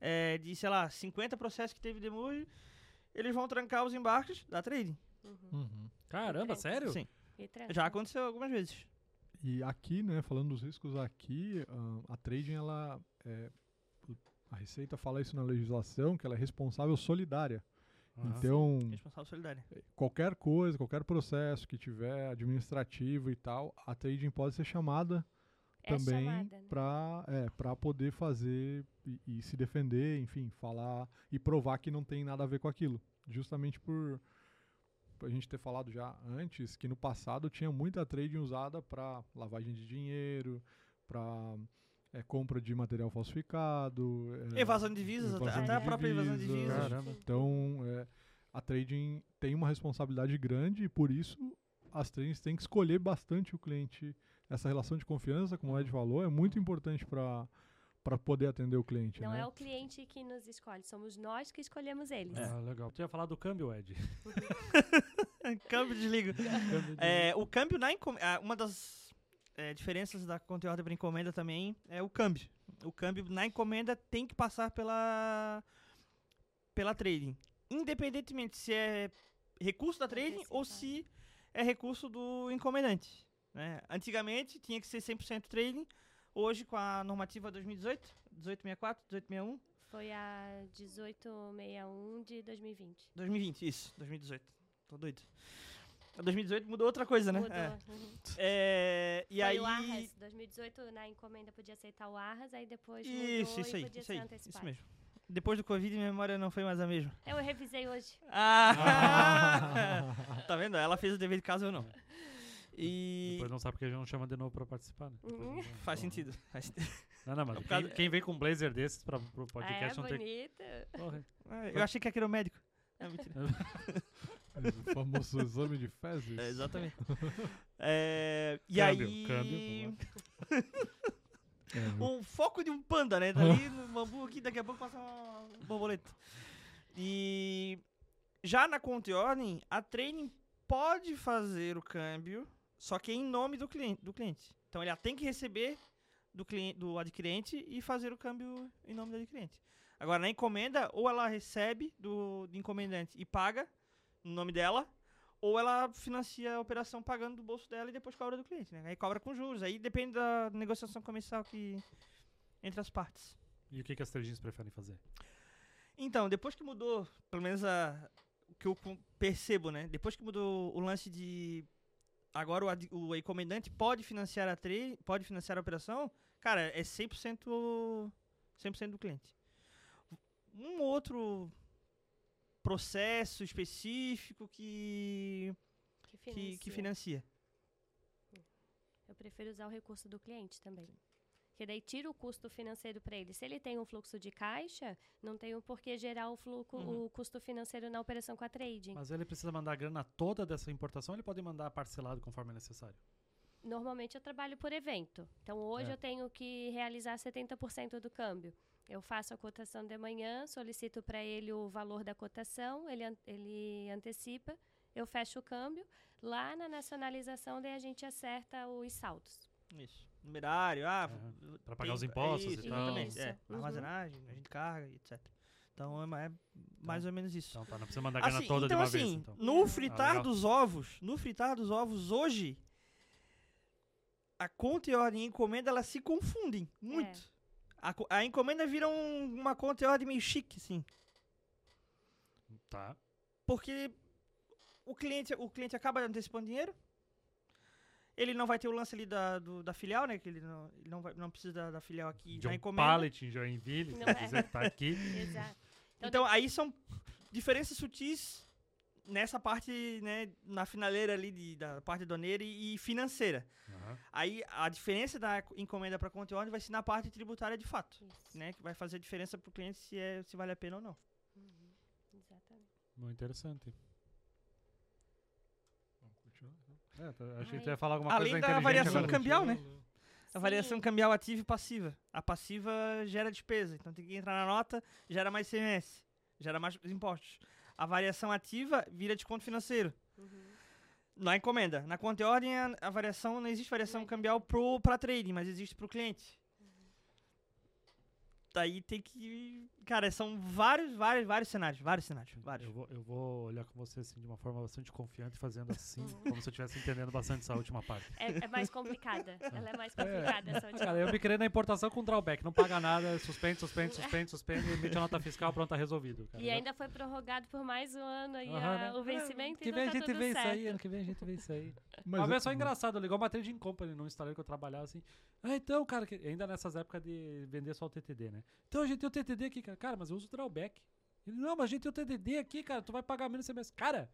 Speaker 2: É, de, sei lá, 50 processos que teve demoji, eles vão trancar os embarques da trading.
Speaker 1: Uhum.
Speaker 3: Uhum.
Speaker 4: Caramba, sério?
Speaker 2: Sim.
Speaker 1: E.
Speaker 2: Já aconteceu algumas vezes.
Speaker 3: E aqui, né, falando dos riscos aqui, ah, a trading, ela é, a Receita fala isso na legislação, que ela é responsável solidária.
Speaker 4: Aham.
Speaker 3: Então,
Speaker 2: Responsável solidário.
Speaker 3: qualquer coisa, qualquer processo que tiver administrativo e tal, a trading pode ser chamada
Speaker 1: É
Speaker 3: também
Speaker 1: né?
Speaker 3: para é, pra poder fazer e, e se defender, enfim, falar e provar que não tem nada a ver com aquilo. Justamente por a gente ter falado já antes que no passado tinha muita trading usada para lavagem de dinheiro, para compra de material falsificado. é,
Speaker 2: Evasão de divisas, até,
Speaker 3: evasão
Speaker 2: até a
Speaker 3: de
Speaker 2: própria evasão de
Speaker 3: divisa.
Speaker 2: divisas.
Speaker 4: Caramba.
Speaker 3: Então, é, a trading tem uma responsabilidade grande e por isso as tradings têm que escolher bastante o cliente. Essa relação de confiança, como o Ed falou, é muito importante para para poder atender o cliente.
Speaker 1: Não
Speaker 3: né?
Speaker 1: é o cliente que nos escolhe, somos nós que escolhemos eles.
Speaker 4: Ah, legal. Tu ia falar do câmbio, Ed.
Speaker 2: câmbio desliga.
Speaker 4: Câmbio de-
Speaker 2: É, o câmbio na encomenda. Uma das é, diferenças da conteúdo para encomenda também é o câmbio. O câmbio na encomenda tem que passar pela pela trading. Independentemente se é recurso da trading ou se é recurso do encomendante. né? Antigamente tinha que ser 100% trading. Hoje, com a normativa 2018, 1864, 1861,
Speaker 1: Foi a 1861 de 2020.
Speaker 2: 2020, isso, 2018. Tô doido. A 2018 mudou outra coisa, né?
Speaker 1: Mudou.
Speaker 2: É.
Speaker 1: Uhum.
Speaker 2: É, e
Speaker 1: Foi
Speaker 2: aí.
Speaker 1: o Arras. 2018 na encomenda podia aceitar o Arras, aí depois mudou
Speaker 2: Isso, isso
Speaker 1: e
Speaker 2: aí,
Speaker 1: podia
Speaker 2: isso
Speaker 1: ser
Speaker 2: aí,
Speaker 1: antecipado.
Speaker 2: isso mesmo. Depois do Covid, minha memória não foi mais a mesma.
Speaker 1: Eu revisei hoje.
Speaker 2: Ah! tá vendo? Ela fez o dever de casa ou não. E
Speaker 4: Depois não sabe porque a gente não chama de novo pra participar, né?
Speaker 1: Uhum.
Speaker 4: não-
Speaker 2: faz sentido. Faz sentido.
Speaker 4: Não, não, mas
Speaker 2: É
Speaker 4: quem, quem vem com um blazer desses pra, pro
Speaker 1: Ah,
Speaker 4: podcast
Speaker 1: é
Speaker 4: não tem.
Speaker 1: bonita.
Speaker 4: Porra.
Speaker 2: Ah, Eu achei que aquele era o médico. Não, mentira.
Speaker 3: o famoso exame de fezes.
Speaker 2: É, exatamente. É, e
Speaker 4: Câmbio,
Speaker 2: aí.
Speaker 4: câmbio,
Speaker 3: É,
Speaker 2: o foco de um panda, né? Dali no bambu aqui, daqui a pouco passa uma borboleta. E já na conta e ordem, a training pode fazer o câmbio, só que em nome do cliente. Do cliente. Então ela tem que receber do, cliente, do adquirente e fazer o câmbio em nome do adquirente. Agora, na encomenda, ou ela recebe do, do encomendante e paga no nome dela, ou ela financia a operação pagando do bolso dela e depois cobra do cliente, né? Aí cobra com juros. Aí depende da negociação comercial que entre as partes.
Speaker 4: E o que, que as tradinhas preferem fazer?
Speaker 2: Então, depois que mudou, pelo menos a, o que eu percebo, né? Depois que mudou o lance de agora o, o encomendante pode financiar a trade, pode financiar a operação, cara, é 100% 100% do cliente. Um outro processo específico que
Speaker 1: Que
Speaker 2: que,
Speaker 1: financia.
Speaker 2: que financia.
Speaker 1: Eu prefiro usar o recurso do cliente também. Porque daí tira o custo financeiro para ele. Se ele tem um fluxo de caixa, não tem o porquê gerar o, fluxo,
Speaker 2: Uhum.
Speaker 1: o custo financeiro na operação com a trading.
Speaker 4: Mas ele precisa mandar a grana toda dessa importação ou ele pode mandar parcelado conforme é necessário?
Speaker 1: Normalmente eu trabalho por evento. Então hoje
Speaker 4: É.
Speaker 1: eu tenho que realizar 70% do câmbio. Eu faço a cotação de manhã, solicito para ele o valor da cotação, ele, an- ele antecipa, eu fecho o câmbio. Lá na nacionalização, daí a gente acerta os saldos.
Speaker 2: Isso. Numerário, ah,
Speaker 4: É, pra pagar os impostos
Speaker 2: isso,
Speaker 4: e tal.
Speaker 2: Exatamente, é.
Speaker 1: Isso, uhum.
Speaker 2: Armazenagem, a gente carga, etc. Então é, é mais ou menos isso.
Speaker 4: Então tá, não precisa mandar a grana
Speaker 2: Assim,
Speaker 4: toda
Speaker 2: então,
Speaker 4: de uma
Speaker 2: assim,
Speaker 4: vez. Então.
Speaker 2: no fritar
Speaker 4: legal.
Speaker 2: dos ovos, no fritar dos ovos hoje, a conta e ordem e encomenda, elas se confundem muito. A, a encomenda vira um- uma conta e ordem meio chique, assim.
Speaker 4: Tá.
Speaker 2: Porque o cliente, o cliente acaba antecipando dinheiro. Ele não vai ter o lance ali da, do- da filial, né? Que ele não, ele não, vai- não precisa da, da filial aqui
Speaker 4: De
Speaker 2: na
Speaker 4: um
Speaker 2: encomenda.
Speaker 4: pallet em Joinville,
Speaker 1: Não
Speaker 4: se
Speaker 1: é.
Speaker 4: quiser tá aqui.
Speaker 1: Exato. Então,
Speaker 2: Então, aí são diferenças sutis nessa parte, né, na finaleira ali de- da parte doneira e, e financeira.
Speaker 4: Aham.
Speaker 2: Aí a diferença da encomenda para conta e ordem vai ser na parte tributária de fato,
Speaker 1: Isso.
Speaker 2: né, que vai fazer a diferença para o cliente se é se vale a pena ou não.
Speaker 1: Uhum. Exatamente.
Speaker 4: Muito interessante.
Speaker 3: Vamos continuar, então.
Speaker 4: É, tá, achei que tu ia falar alguma
Speaker 2: Além
Speaker 4: coisa
Speaker 2: da
Speaker 4: inteligente
Speaker 2: variação
Speaker 4: agora.
Speaker 2: cambial, né? A variação
Speaker 1: Sim.
Speaker 2: cambial ativa e passiva. A passiva gera despesa, então tem que entrar na nota, gera mais CMS, gera mais impostos. A variação ativa vira desconto financeiro.
Speaker 1: Uhum.
Speaker 2: Na encomenda. Na conta e ordem, a, variação, não existe variação
Speaker 1: Não
Speaker 2: cambial pro, pra trading, mas existe pro cliente. Daí tem que. Cara, são vários, vários, vários cenários. Vários cenários. Vários.
Speaker 4: Eu vou, eu vou olhar com você assim de uma forma bastante confiante, fazendo assim, como se eu estivesse entendendo bastante essa última parte.
Speaker 1: É, é mais complicada. Ela é mais complicada essa última.
Speaker 4: Cara, eu me criei na importação com drawback, não paga nada, suspende, suspende, suspende, suspende, emite a nota fiscal, pronto, tá resolvido. Cara.
Speaker 1: E ainda foi prorrogado por mais um ano aí
Speaker 4: Aham,
Speaker 1: a-
Speaker 4: né?
Speaker 1: o vencimento
Speaker 4: que vem a
Speaker 1: tá
Speaker 4: gente vê isso aí, ano que vem a gente vê isso aí.
Speaker 3: Mas
Speaker 4: Uma
Speaker 3: é-
Speaker 4: vez só engraçado, ligou uma trading company num estaleiro que eu trabalhava assim. Ah, então, cara, que- ainda nessas épocas de vender só o TTD, né? Então a gente tem o TTD aqui, cara. Cara, mas eu uso o drawback. Ele, não, mas a gente tem o TTD aqui, cara. Tu vai pagar menos CMS. Cara,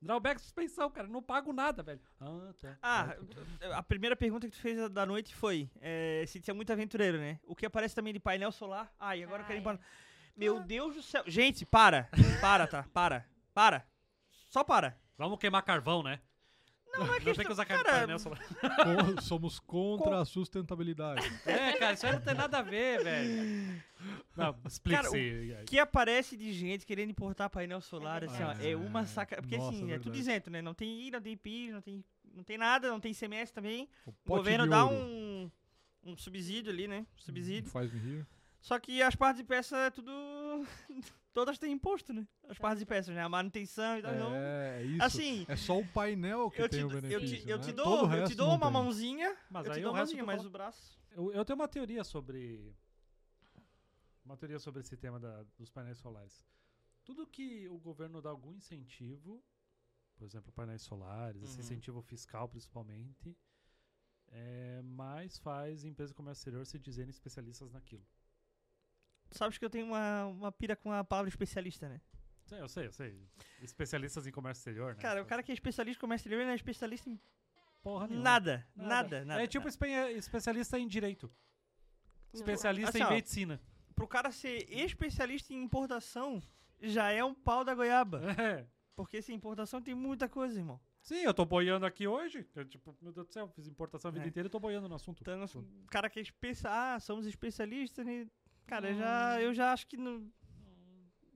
Speaker 4: drawback suspensão, cara. Não pago nada, velho. Ah, tá.
Speaker 2: Ah,
Speaker 4: Ah,
Speaker 2: a primeira pergunta que tu fez da noite foi é, se tinha muito aventureiro, né? O que aparece também de painel solar. Ah, e agora eu
Speaker 1: Ah,
Speaker 2: quero ir pra... Meu Deus do céu. Gente, para. Para, tá? Para. Para. Só para.
Speaker 4: Vamos queimar carvão, né?
Speaker 2: Não, não é
Speaker 4: Não tem
Speaker 2: questão...
Speaker 4: que usar
Speaker 2: cara,
Speaker 4: painel solar.
Speaker 3: Somos contra a sustentabilidade.
Speaker 4: É, cara, isso aí não tem nada a ver, velho. Não, explique-se.
Speaker 2: O que aparece de gente querendo importar painel solar, assim, ó,
Speaker 3: verdade.
Speaker 2: é uma saca... Porque
Speaker 3: Nossa,
Speaker 2: assim, é tudo isento, né? Não tem I, não tem PIS, não tem, não tem nada, não tem ICMS também.
Speaker 3: O
Speaker 2: O governo dá um, um subsídio ali, né? Subsídio.
Speaker 3: Faz-me rir.
Speaker 2: Só que as partes de peça é tudo. Todas têm imposto, né? As partes de peças, né? A manutenção e tal. então,
Speaker 3: É, é isso.
Speaker 2: assim,
Speaker 3: É só o painel que
Speaker 2: eu te,
Speaker 3: tem o
Speaker 2: eu
Speaker 3: benefício.
Speaker 2: te, eu
Speaker 3: né?
Speaker 2: te dou, eu te dou
Speaker 3: não
Speaker 2: uma
Speaker 3: tem.
Speaker 2: mãozinha.
Speaker 4: Mas
Speaker 2: eu te
Speaker 4: aí
Speaker 2: dou
Speaker 4: o
Speaker 2: uma mãozinha, mas o braço.
Speaker 4: Eu, eu tenho uma teoria sobre. Uma teoria sobre esse tema da- dos painéis solares. Tudo que o governo dá algum incentivo, por exemplo, painéis solares, esse
Speaker 2: Uhum.
Speaker 4: incentivo fiscal principalmente, é, mais faz empresas de comércio exterior se dizerem especialistas naquilo.
Speaker 2: Tu sabes que eu tenho uma, uma pira com a palavra especialista, né?
Speaker 4: Sei, eu sei, eu sei. Especialistas em comércio exterior, né?
Speaker 2: Cara, o cara que é especialista em comércio exterior ele não é especialista em
Speaker 4: Porra nenhuma.
Speaker 2: nada, nada, nada.
Speaker 4: É tipo
Speaker 2: nada.
Speaker 4: espe- especialista em direito. Especialista
Speaker 2: Assim,
Speaker 4: em
Speaker 2: ó,
Speaker 4: medicina.
Speaker 2: Pro cara ser especialista em importação, já é um pau da goiaba.
Speaker 4: É.
Speaker 2: Porque assim, importação tem muita coisa, irmão.
Speaker 4: Sim, eu tô boiando aqui hoje. Eu, tipo, meu Deus do céu, fiz importação a vida
Speaker 2: É.
Speaker 4: inteira e tô boiando no assunto.
Speaker 2: Então, o cara que é especialista, ah, somos especialistas, né? Cara, eu já, eu já acho que não,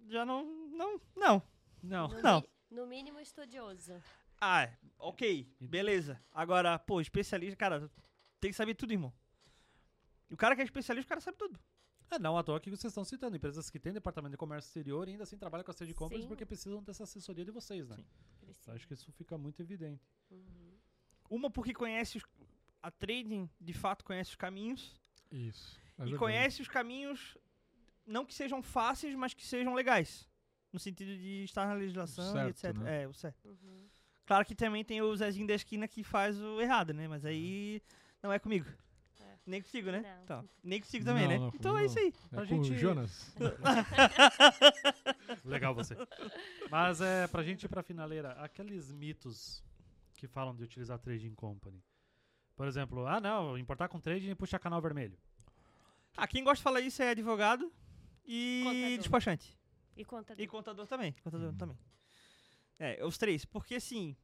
Speaker 2: já não, não, não.
Speaker 4: Não.
Speaker 1: No,
Speaker 2: Não.
Speaker 1: mi- no mínimo estudioso.
Speaker 2: Ah, ok, beleza. Agora, pô, especialista, cara, tem que saber tudo, irmão. E o cara que é especialista, o cara sabe tudo.
Speaker 4: É, não à toa que vocês estão citando. Empresas que têm departamento de comércio exterior e ainda assim trabalham com a sede de compras
Speaker 1: Sim.
Speaker 4: porque precisam dessa assessoria de vocês, né? Eu acho que isso fica muito evidente.
Speaker 1: Uhum.
Speaker 2: Uma porque conhece os, a trading, de fato, conhece os caminhos.
Speaker 3: Isso. É
Speaker 2: e conhece os caminhos, não que sejam fáceis, mas que sejam legais. No sentido de estar na legislação
Speaker 3: certo,
Speaker 2: e etc.
Speaker 3: né?
Speaker 2: É, o certo.
Speaker 1: Uhum.
Speaker 2: Claro que também tem o Zezinho da esquina que faz o errado, né? Mas aí não é comigo.
Speaker 1: É.
Speaker 2: Nem contigo, né?
Speaker 1: Não.
Speaker 2: Então, nem contigo também,
Speaker 3: Não,
Speaker 2: né?
Speaker 3: não,
Speaker 2: então é isso aí.
Speaker 3: É
Speaker 4: pra gente-
Speaker 3: Jonas.
Speaker 4: Legal você. Mas é pra gente ir pra finaleira, aqueles mitos que falam de utilizar trading company. Por exemplo, ah não, importar com trading e puxar canal vermelho.
Speaker 2: Ah, quem gosta de falar isso é advogado e
Speaker 1: Contador.
Speaker 2: despachante.
Speaker 1: E conta
Speaker 2: E contador também. Contador
Speaker 3: Uhum.
Speaker 2: também. É, os três. Porque assim.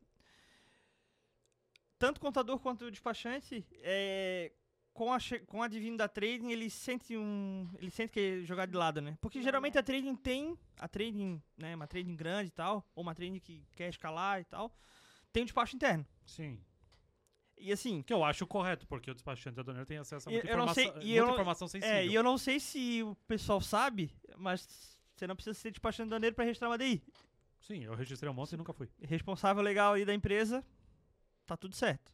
Speaker 2: Tanto contador quanto despachante, é, com, a, com a advindo da trading, ele sente um. Ele sente que é jogar de lado, né? Porque
Speaker 1: Não
Speaker 2: geralmente
Speaker 1: é.
Speaker 2: a trading tem. A trading, né? Uma trading grande e tal. Ou uma trading que quer escalar e tal. Tem um despacho interno.
Speaker 4: Sim.
Speaker 2: E assim.
Speaker 4: Que eu acho correto, porque o despachante aduaneiro tem acesso a muita
Speaker 2: eu não sei-
Speaker 4: informação,
Speaker 2: e
Speaker 4: muita
Speaker 2: eu não-
Speaker 4: informação sensível.
Speaker 2: É, e eu não sei se o pessoal sabe, mas você não precisa ser despachante aduaneiro para registrar uma DI.
Speaker 4: Sim, eu registrei um monte e nunca fui.
Speaker 2: responsável legal aí da empresa, tá tudo certo.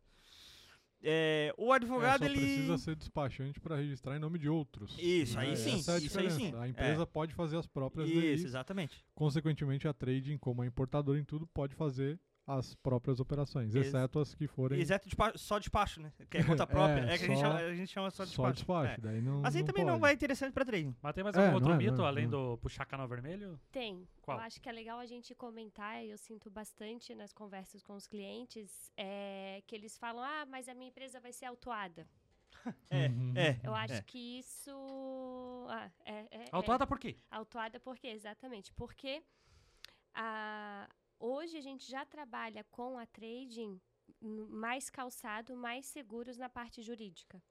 Speaker 2: É, o
Speaker 3: É,
Speaker 2: advogado,
Speaker 3: só
Speaker 2: ele.
Speaker 3: precisa ser despachante para registrar em nome de outros.
Speaker 2: Isso, aí
Speaker 3: né?
Speaker 2: sim,
Speaker 3: Essa é a
Speaker 2: isso aí sim.
Speaker 3: A
Speaker 2: É.
Speaker 3: empresa pode fazer as próprias
Speaker 2: Isso,
Speaker 3: DIs.
Speaker 2: exatamente.
Speaker 3: Consequentemente, a trading, como é importadora em tudo, pode fazer as próprias operações,
Speaker 2: Ex-
Speaker 3: exceto as que forem
Speaker 2: Exceto despa- só despacho, né? Que é conta própria.
Speaker 3: É,
Speaker 2: É, que a, gente chama, a gente chama só despacho.
Speaker 3: só despacho.
Speaker 2: É.
Speaker 3: Daí não,
Speaker 2: Mas aí
Speaker 3: não
Speaker 2: também não
Speaker 3: pode.
Speaker 2: vai interessante pra trading.
Speaker 4: Mas tem mais
Speaker 3: É,
Speaker 4: algum
Speaker 3: não
Speaker 4: outro
Speaker 3: é,
Speaker 4: mito,
Speaker 3: não é,
Speaker 4: além
Speaker 3: não.
Speaker 4: do puxar canal vermelho?
Speaker 1: Tem.
Speaker 4: Qual?
Speaker 1: Eu acho que é legal a gente comentar, e eu sinto bastante nas conversas com os clientes, é, que eles falam, ah, mas a minha empresa vai ser autuada.
Speaker 2: É,
Speaker 3: Uhum.
Speaker 2: é.
Speaker 1: Eu acho
Speaker 2: É.
Speaker 1: que isso... Ah, é, é, é.
Speaker 4: Autuada por quê?
Speaker 1: Autuada por quê? Exatamente. Porque a, hoje a gente já trabalha com a trading n- mais calçado, mais seguros na parte jurídica.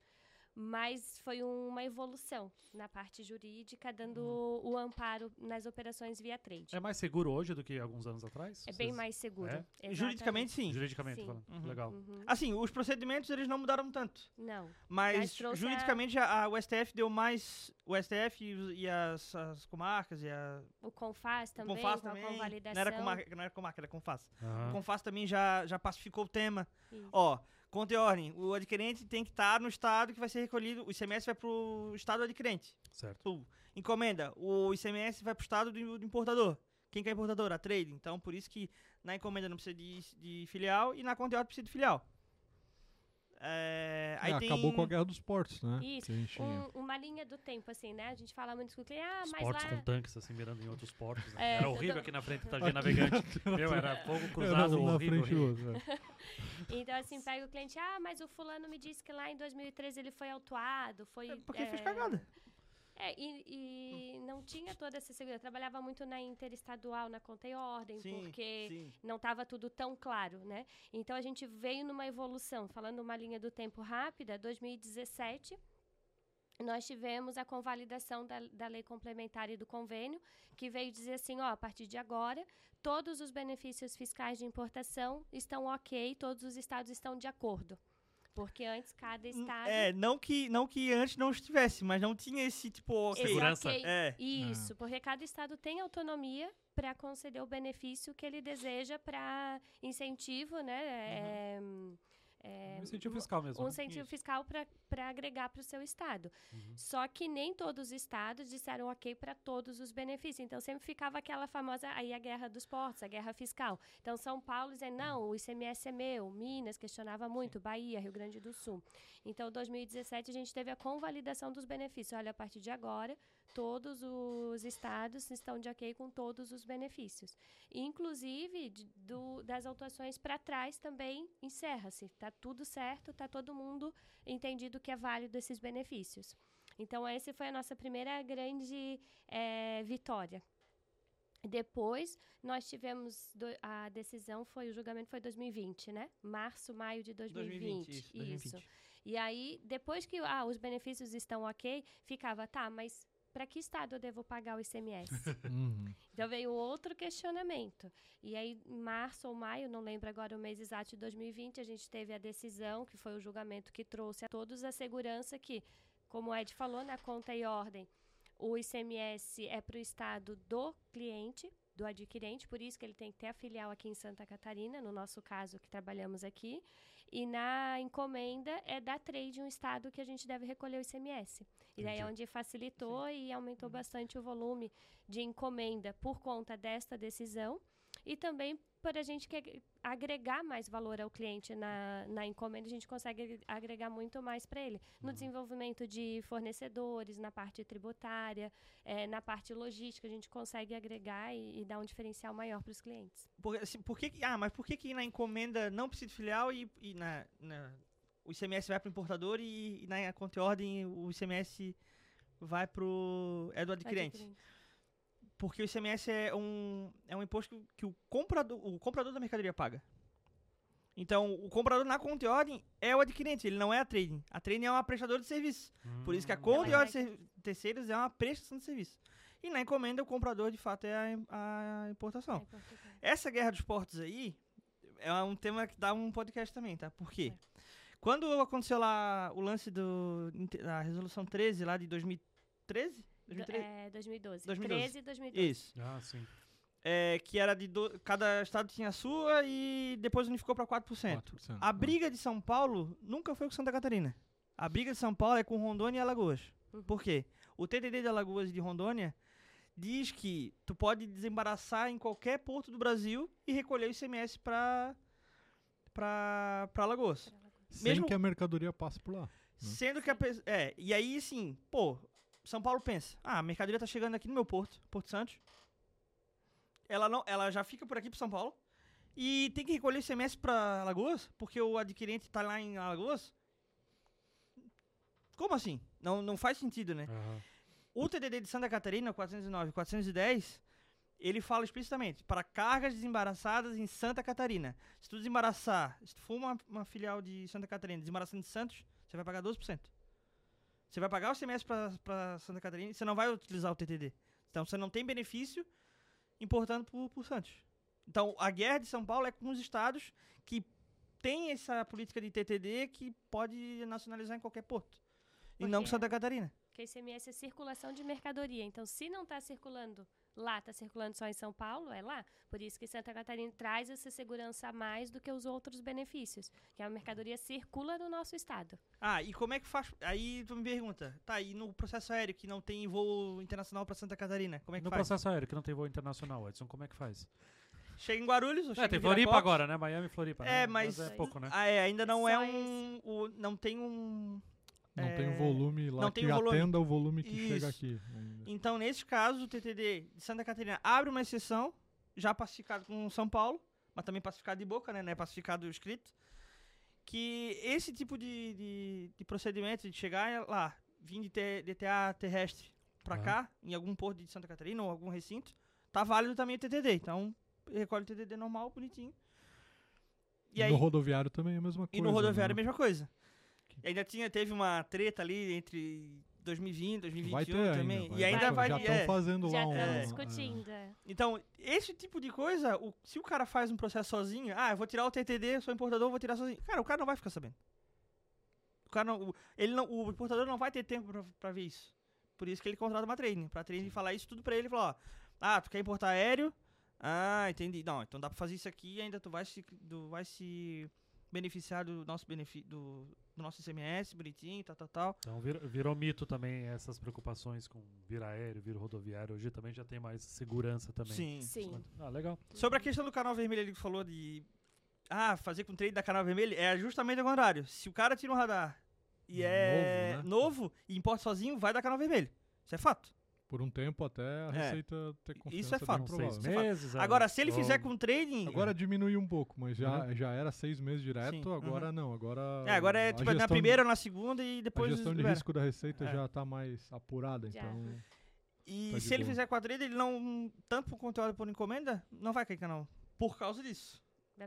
Speaker 1: Mas foi uma evolução na parte jurídica, dando
Speaker 2: Uhum.
Speaker 1: o amparo nas operações via trade.
Speaker 4: É mais seguro hoje do que alguns anos atrás?
Speaker 1: É bem
Speaker 4: Vocês-
Speaker 1: mais seguro.
Speaker 4: É?
Speaker 2: Juridicamente, sim.
Speaker 4: Juridicamente
Speaker 1: Sim.
Speaker 4: falando.
Speaker 2: Uhum.
Speaker 4: Legal.
Speaker 1: Uhum.
Speaker 2: Assim, os procedimentos eles não mudaram tanto.
Speaker 1: Não.
Speaker 2: Mas,
Speaker 1: Mas
Speaker 2: juridicamente a... a- o STF deu mais. O STF e, e as, as comarcas e a.
Speaker 1: O CONFAS
Speaker 2: o
Speaker 1: também,
Speaker 2: Confas
Speaker 1: com a
Speaker 2: também.
Speaker 1: convalidação.
Speaker 2: Não era comarca, não era comarca, era Confas. O Confas também já, já pacificou o tema.
Speaker 1: Isso.
Speaker 2: Ó, conta e ordem. O adquirente tem que estar no estado que vai ser recolhido. O ICMS vai pro estado do adquirente.
Speaker 4: Certo.
Speaker 2: Encomenda. O ICMS vai pro estado do, do importador. Quem que é importador? A trade. Então, por isso que na encomenda não precisa de, de filial e na conta e ordem precisa de filial. É, aí
Speaker 3: É,
Speaker 2: tem...
Speaker 3: Acabou com a guerra dos portos, né?
Speaker 1: Isso. Um- uma linha do tempo, assim, né? A gente fala muito com o cliente, ah,
Speaker 4: Os
Speaker 1: mas
Speaker 4: portos
Speaker 1: lá...
Speaker 4: com tanques assim mirando em outros portos. né?
Speaker 1: É,
Speaker 4: era horrível aqui na frente do Targia Navegante. Meu, era fogo
Speaker 3: Era
Speaker 4: cruzado
Speaker 3: na
Speaker 4: horrível.
Speaker 3: frente
Speaker 4: horrível.
Speaker 3: outro. é.
Speaker 1: Então, assim, pega o cliente, ah, mas o fulano me disse que lá em 2013 ele foi autuado, foi...
Speaker 2: É porque fez
Speaker 1: é,
Speaker 2: cagada.
Speaker 1: É, e, e não tinha toda essa segurança. Trabalhava muito na interestadual, na conta e ordem,
Speaker 2: Sim,
Speaker 1: porque
Speaker 2: sim.
Speaker 1: não estava tudo tão claro, né? Então a gente veio numa evolução, falando uma linha do tempo rápida, 2017, nós tivemos a convalidação da, da lei complementar e do convênio, que veio dizer assim, ó, a partir de agora, todos os benefícios fiscais de importação estão ok, todos os estados estão de acordo. Porque antes cada estado...
Speaker 2: É, não que, não que antes não estivesse, mas não tinha esse tipo. ok,
Speaker 1: esse
Speaker 4: Segurança.
Speaker 1: ok.
Speaker 2: É.
Speaker 1: Isso, porque cada estado tem autonomia para conceder o benefício que ele deseja para incentivo, né? é, é,
Speaker 4: Um incentivo fiscal mesmo.
Speaker 1: um
Speaker 4: né?
Speaker 1: incentivo
Speaker 2: Isso.
Speaker 1: fiscal para agregar para o seu estado.
Speaker 4: Uhum.
Speaker 1: Só que nem todos os estados disseram ok para todos os benefícios. Então sempre ficava aquela famosa aí a guerra dos portos, a guerra fiscal. Então São Paulo dizendo não, o ICMS é meu, Minas questionava muito, Bahia, Rio Grande do Sul. Então 2017 a gente teve a convalidação dos benefícios. Olha, a partir de agora todos os estados estão de ok com todos os benefícios. Inclusive, de- do- das autuações para trás também encerra-se. Está tudo certo, está todo mundo entendido que é válido esses benefícios. Então, essa foi a nossa primeira grande eh, vitória. Depois, nós tivemos do- a decisão, foi o julgamento foi 2020, né? Março, maio de 2020.
Speaker 2: 2020, isso, 2020.
Speaker 1: E aí, depois que ah, os benefícios estão ok, ficava, tá, mas para que estado eu devo pagar o ICMS?
Speaker 3: Uhum.
Speaker 1: Então veio outro questionamento. E aí, em março ou maio, não lembro agora o mês exato de 2020, a gente teve a decisão, que foi o julgamento que trouxe a todos a segurança que, como o Ed falou, na conta e ordem, o ICMS é para o estado do cliente, do adquirente, por isso que ele tem que ter a filial aqui em Santa Catarina, no nosso caso que trabalhamos aqui. E na encomenda é da trade, um estado que a gente deve recolher o ICMS. E daí é onde facilitou e aumentou bastante o volume de encomenda por conta desta decisão. E também para a gente que agregar mais valor ao cliente na, na encomenda, a gente consegue agregar muito mais para ele. No desenvolvimento de fornecedores, na parte tributária, eh, na parte logística, a gente consegue agregar e, e dar um diferencial maior para os clientes.
Speaker 2: Por, assim, por que, ah, mas por que, que na encomenda não precisa de filial e, e na, na- o ICMS vai pro importador e, e na conta e ordem o ICMS vai pro. é do adquirente? Porque o ICMS é um, é um imposto que, o, comprador, o comprador da mercadoria paga. Então, o comprador na conta e ordem é o adquirente, ele não é a trading. A trading é uma prestadora de serviço. Por isso que a
Speaker 4: Hum.
Speaker 2: conta e ordem de terceiros é uma prestação de serviço. E na encomenda, o comprador, de fato, é a, a importação. Essa guerra dos portos aí é um tema que dá um podcast também, tá? Por quê? Quando aconteceu lá o lance do, da resolução 13 lá de 2013? 2013?
Speaker 1: É, 2012.
Speaker 2: 2012.
Speaker 1: 13 e 2012.
Speaker 2: Isso.
Speaker 4: Ah, sim.
Speaker 2: É, que era de. do- cada estado tinha a sua e depois unificou para 4%.
Speaker 3: 4%.
Speaker 2: A briga de São Paulo nunca foi com Santa Catarina. A briga de São Paulo é com Rondônia e Alagoas.
Speaker 1: Uhum.
Speaker 2: Por quê? O TDD de Alagoas e de Rondônia diz que tu pode desembaraçar em qualquer porto do Brasil e recolher o ICMS para para Alagoas.
Speaker 3: Sem
Speaker 2: mesmo-
Speaker 3: que a mercadoria passe por lá.
Speaker 2: Sendo que a pessoa. É, e aí assim, pô, São Paulo pensa: ah, a mercadoria tá chegando aqui no meu porto, Porto Santos. Ela, não, ela já fica por aqui pro São Paulo. E tem que recolher ICMS pra Alagoas, porque o adquirente tá lá em Alagoas. Como assim? Não, não faz sentido, né?
Speaker 4: Aham.
Speaker 2: O TDD de Santa Catarina, 409 e 410, ele fala explicitamente para cargas desembaraçadas em Santa Catarina. Se tu desembaraçar, se tu for uma, uma filial de Santa Catarina desembaraçando em Santos, você vai pagar 12%. Você vai pagar o ICMS para Santa Catarina e você não vai utilizar o TTD. Então você não tem benefício importando por, por Santos. Então a guerra de São Paulo é com os estados que têm essa política de TTD que pode nacionalizar em qualquer porto. E não com
Speaker 1: Porque-
Speaker 2: Santa Catarina.
Speaker 1: Porque ICMS é circulação de mercadoria. Então, se não está circulando lá, está circulando só em São Paulo, é lá. Por isso que Santa Catarina traz essa segurança a mais do que os outros benefícios. Que a mercadoria circula no nosso estado.
Speaker 2: Ah, e como é que faz? Aí tu me pergunta, tá, e no processo aéreo que não tem voo internacional para Santa Catarina, como é que
Speaker 4: No
Speaker 2: faz?
Speaker 4: processo aéreo, que não tem voo internacional, Edson, como é que faz?
Speaker 2: Chega em Guarulhos, ou
Speaker 4: É,
Speaker 2: chega
Speaker 4: tem
Speaker 2: em
Speaker 4: Floripa agora, né? Miami e Floripa.
Speaker 2: É,
Speaker 4: né?
Speaker 2: mas-
Speaker 4: é pouco, né?
Speaker 2: Ah, é, ainda não é um, o- não tem um
Speaker 3: Não tem
Speaker 2: É,
Speaker 3: o volume lá
Speaker 2: não
Speaker 3: que
Speaker 2: tem o volume.
Speaker 3: atenda o volume que chega
Speaker 2: Isso.
Speaker 3: aqui. ainda.
Speaker 2: Então, nesse caso, o TTD de Santa Catarina abre uma exceção, já pacificado com São Paulo, mas também pacificado de boca, né? Não é pacificado escrito. Que esse tipo de, de, de procedimento de chegar lá, vir de DTA terrestre pra
Speaker 4: Aham.
Speaker 2: cá, em algum porto de Santa Catarina ou algum recinto, tá válido também o TTD. Então, recolhe o TTD normal, bonitinho. E,
Speaker 3: E
Speaker 2: aí,
Speaker 3: no rodoviário também é a mesma
Speaker 2: e
Speaker 3: coisa.
Speaker 2: no rodoviário é a
Speaker 3: né?
Speaker 2: mesma coisa. E ainda tinha, teve uma treta ali entre 2020 2021
Speaker 3: Vai ter
Speaker 2: também.
Speaker 3: ainda.
Speaker 2: e ainda vai.
Speaker 3: Já estão
Speaker 2: é.
Speaker 3: fazendo
Speaker 1: Já
Speaker 3: lá um.
Speaker 1: estamos
Speaker 2: é.
Speaker 1: discutindo. é.
Speaker 2: Então, esse tipo de coisa, o- se o cara faz um processo sozinho, ah, eu vou tirar o TTD, sou importador, vou tirar sozinho. Cara, o cara não vai ficar sabendo. O, cara não, o, ele não, o importador não vai ter tempo pra, pra ver isso. Por isso que ele contrata uma trading. Pra trading falar isso tudo pra ele e falar, ó, ah, tu quer importar aéreo? Ah, entendi. Não, então dá pra fazer isso aqui e ainda tu vai se, tu vai se beneficiar do nosso benefício, do, do nosso ICMS, bonitinho, tal, tal, tal.
Speaker 4: Então vir- virou mito também essas preocupações com vir aéreo, vir rodoviário. Hoje também já tem mais segurança também.
Speaker 2: Sim.
Speaker 1: Sim.
Speaker 4: Ah, legal.
Speaker 2: Sobre a questão do canal vermelho ali que falou de. Ah, fazer com trade da canal vermelho, é justamente o contrário. Se o cara tira um radar e é
Speaker 3: Novo, né?
Speaker 2: novo e importa sozinho, vai dar canal vermelho. Isso é fato.
Speaker 3: Por um tempo até a
Speaker 2: É.
Speaker 3: receita ter confiança.
Speaker 2: Isso é fato.
Speaker 4: Seis meses. é,
Speaker 2: Agora, se ele fizer com trading.
Speaker 3: Agora diminuiu um pouco, mas já,
Speaker 4: Uhum.
Speaker 3: já era seis meses direto,
Speaker 2: Sim,
Speaker 3: agora não. Agora,
Speaker 2: É, agora é tipo na
Speaker 3: gestão-
Speaker 2: primeira ou na segunda e depois.
Speaker 3: a gestão de
Speaker 2: libera.
Speaker 3: risco da receita
Speaker 2: É.
Speaker 3: já tá mais apurada,
Speaker 1: Já.
Speaker 3: então...
Speaker 2: E
Speaker 3: Tá
Speaker 2: se ele
Speaker 3: boa.
Speaker 2: fizer com a trade, ele não. Tanto por conteúdo por encomenda, não vai cair canal. Por causa disso.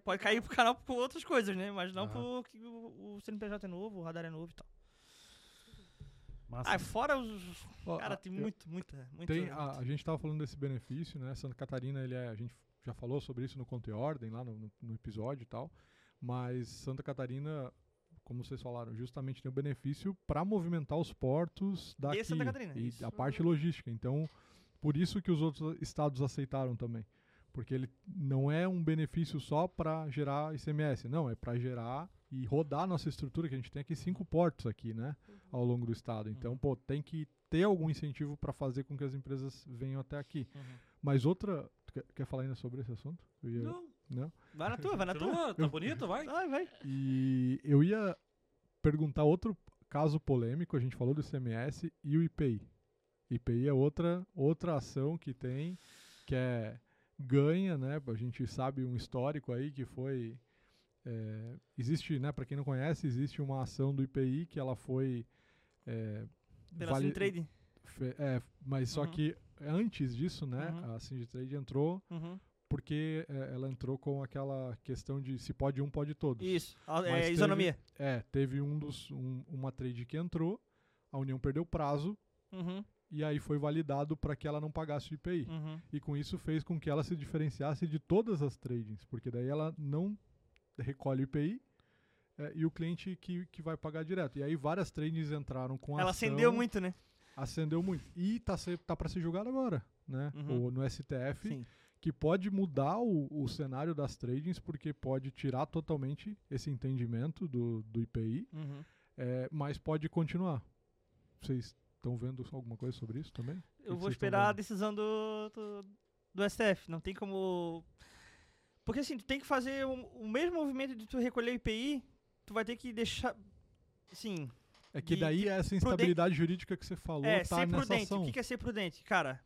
Speaker 2: Pode cair pro canal por outras coisas, né? Mas não
Speaker 4: Aham.
Speaker 2: porque o, o CNPJ é novo, o radar é novo e tal.
Speaker 4: Massa.
Speaker 2: Ah, fora os.
Speaker 3: Ó,
Speaker 2: Cara, tem
Speaker 3: eu-
Speaker 2: muito, muita. muito
Speaker 3: Tem, a, a gente tava falando desse benefício, né? Santa Catarina, ele é, a gente já falou sobre isso no Conto e Ordem, lá no, no- no episódio e tal. Mas Santa Catarina, como vocês falaram, justamente tem o benefício para movimentar os portos daqui.
Speaker 2: Santa Catarina,
Speaker 3: e
Speaker 2: isso.
Speaker 3: a parte logística. Então, por isso que os outros estados aceitaram também. Porque ele não é um benefício só para gerar ICMS, não, é para gerar e rodar a nossa estrutura, que a gente tem aqui cinco portos aqui, né, ao longo do estado. Então,
Speaker 4: Uhum.
Speaker 3: pô, tem que ter algum incentivo para fazer com que as empresas venham até aqui.
Speaker 2: Uhum.
Speaker 3: Mas outra, tu quer, quer falar ainda sobre esse assunto? Eu ia-
Speaker 2: Não.
Speaker 3: não?
Speaker 2: Vai na tua, vai na tua.
Speaker 4: Tá bonito, vai.
Speaker 2: Vai, vai.
Speaker 3: E eu ia perguntar outro caso polêmico, a gente falou do ICMS e o IPI. IPI é outra, outra ação que tem, que é ganha, né? A gente sabe um histórico aí que foi. É, existe, né? Para quem não conhece, existe uma ação do IPI que ela foi. É,
Speaker 2: Pela
Speaker 3: vali-
Speaker 2: Trade.
Speaker 3: é, mas só
Speaker 2: Uhum.
Speaker 3: que antes disso, né?
Speaker 2: Uhum.
Speaker 3: A Sinditrade entrou
Speaker 2: Uhum.
Speaker 3: porque é, ela entrou com aquela questão de se pode um, pode todos.
Speaker 2: Isso. a-
Speaker 3: Mas
Speaker 2: É,
Speaker 3: teve-
Speaker 2: isonomia.
Speaker 3: É, teve um dos, um- uma trade que entrou, a União perdeu prazo
Speaker 2: Uhum.
Speaker 3: e aí foi validado para que ela não pagasse o IPI.
Speaker 2: Uhum.
Speaker 3: E com isso fez com que ela se diferenciasse de todas as tradings, porque daí ela não recolhe o IPI é, e o cliente que, que vai pagar direto. E aí várias tradings entraram com
Speaker 2: Ela
Speaker 3: ação,
Speaker 2: acendeu muito, né?
Speaker 3: Acendeu muito. E tá, se- tá para ser julgado agora, né?
Speaker 2: Uhum.
Speaker 3: Ou no STF,
Speaker 2: Sim.
Speaker 3: que pode mudar o, o cenário das tradings, porque pode tirar totalmente esse entendimento do, do IPI,
Speaker 2: Uhum.
Speaker 3: é, mas pode continuar. Vocês estão vendo alguma coisa sobre isso também?
Speaker 2: Eu
Speaker 3: que
Speaker 2: vou esperar a decisão do, do, do STF. Não tem como. Porque assim, tu tem que fazer o, o mesmo movimento de tu recolher o IPI, tu vai ter que deixar. Assim,
Speaker 3: É que
Speaker 2: de-
Speaker 3: daí essa instabilidade jurídica que você falou
Speaker 2: é,
Speaker 3: tá
Speaker 2: ser
Speaker 3: nessa
Speaker 2: prudente.
Speaker 3: ação.
Speaker 2: O que é ser prudente? Cara,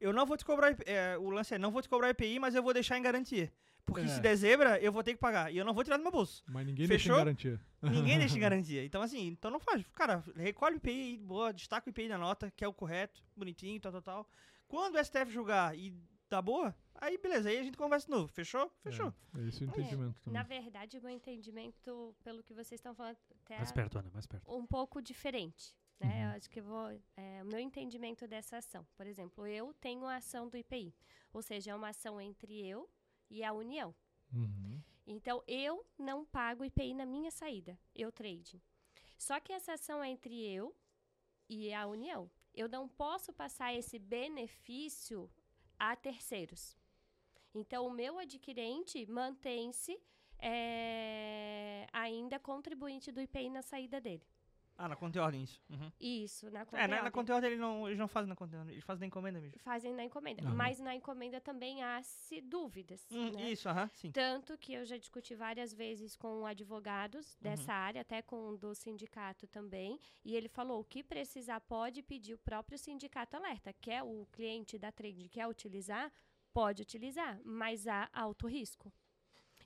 Speaker 2: eu não vou te cobrar. É, o lance é, não vou te cobrar IPI, mas eu vou deixar em garantia. Porque
Speaker 3: É.
Speaker 2: se der zebra, eu vou ter que pagar. E eu não vou tirar do meu bolso.
Speaker 3: Mas ninguém
Speaker 2: Fechou?
Speaker 3: deixa em garantia.
Speaker 2: Ninguém deixa em garantia. Então, assim, então não faz. Cara, recolhe o IPI boa, destaca o IPI na nota, que é o correto, bonitinho, tal, tal, tal. Quando o STF julgar e tá boa, aí beleza, aí a gente conversa de novo. Fechou? Fechou.
Speaker 3: É, é esse o entendimento também.
Speaker 1: Na verdade, o meu entendimento, pelo que vocês estão falando, até
Speaker 4: Mais perto, Ana, mais perto.
Speaker 1: um pouco diferente. Né? Eu
Speaker 3: Uhum.
Speaker 1: acho que eu vou. é, o meu entendimento dessa ação. Por exemplo, eu tenho a ação do IPI. Ou seja, é uma ação entre eu e a União.
Speaker 3: Uhum.
Speaker 1: Então, eu não pago IPI na minha saída, eu trade. Só que essa ação é entre eu e a União. Eu não posso passar esse benefício a terceiros. Então, o meu adquirente mantém-se é, ainda contribuinte do IPI na saída dele.
Speaker 2: Ah, na conta e ordem isso. Uhum.
Speaker 1: Isso, na conta
Speaker 2: É,
Speaker 1: e
Speaker 2: na, na e ordem eles não, eles não fazem na conta e ordem, eles fazem na encomenda mesmo.
Speaker 1: Fazem na encomenda.
Speaker 3: Aham.
Speaker 1: Mas na encomenda também há-se dúvidas.
Speaker 2: Hum,
Speaker 1: né?
Speaker 2: Isso, aham, sim.
Speaker 1: Tanto que eu já discuti várias vezes com advogados dessa área, até com o do sindicato também, e ele falou que precisar pode pedir o próprio sindicato alerta, quer o cliente da trade quer utilizar, pode utilizar, mas há alto risco.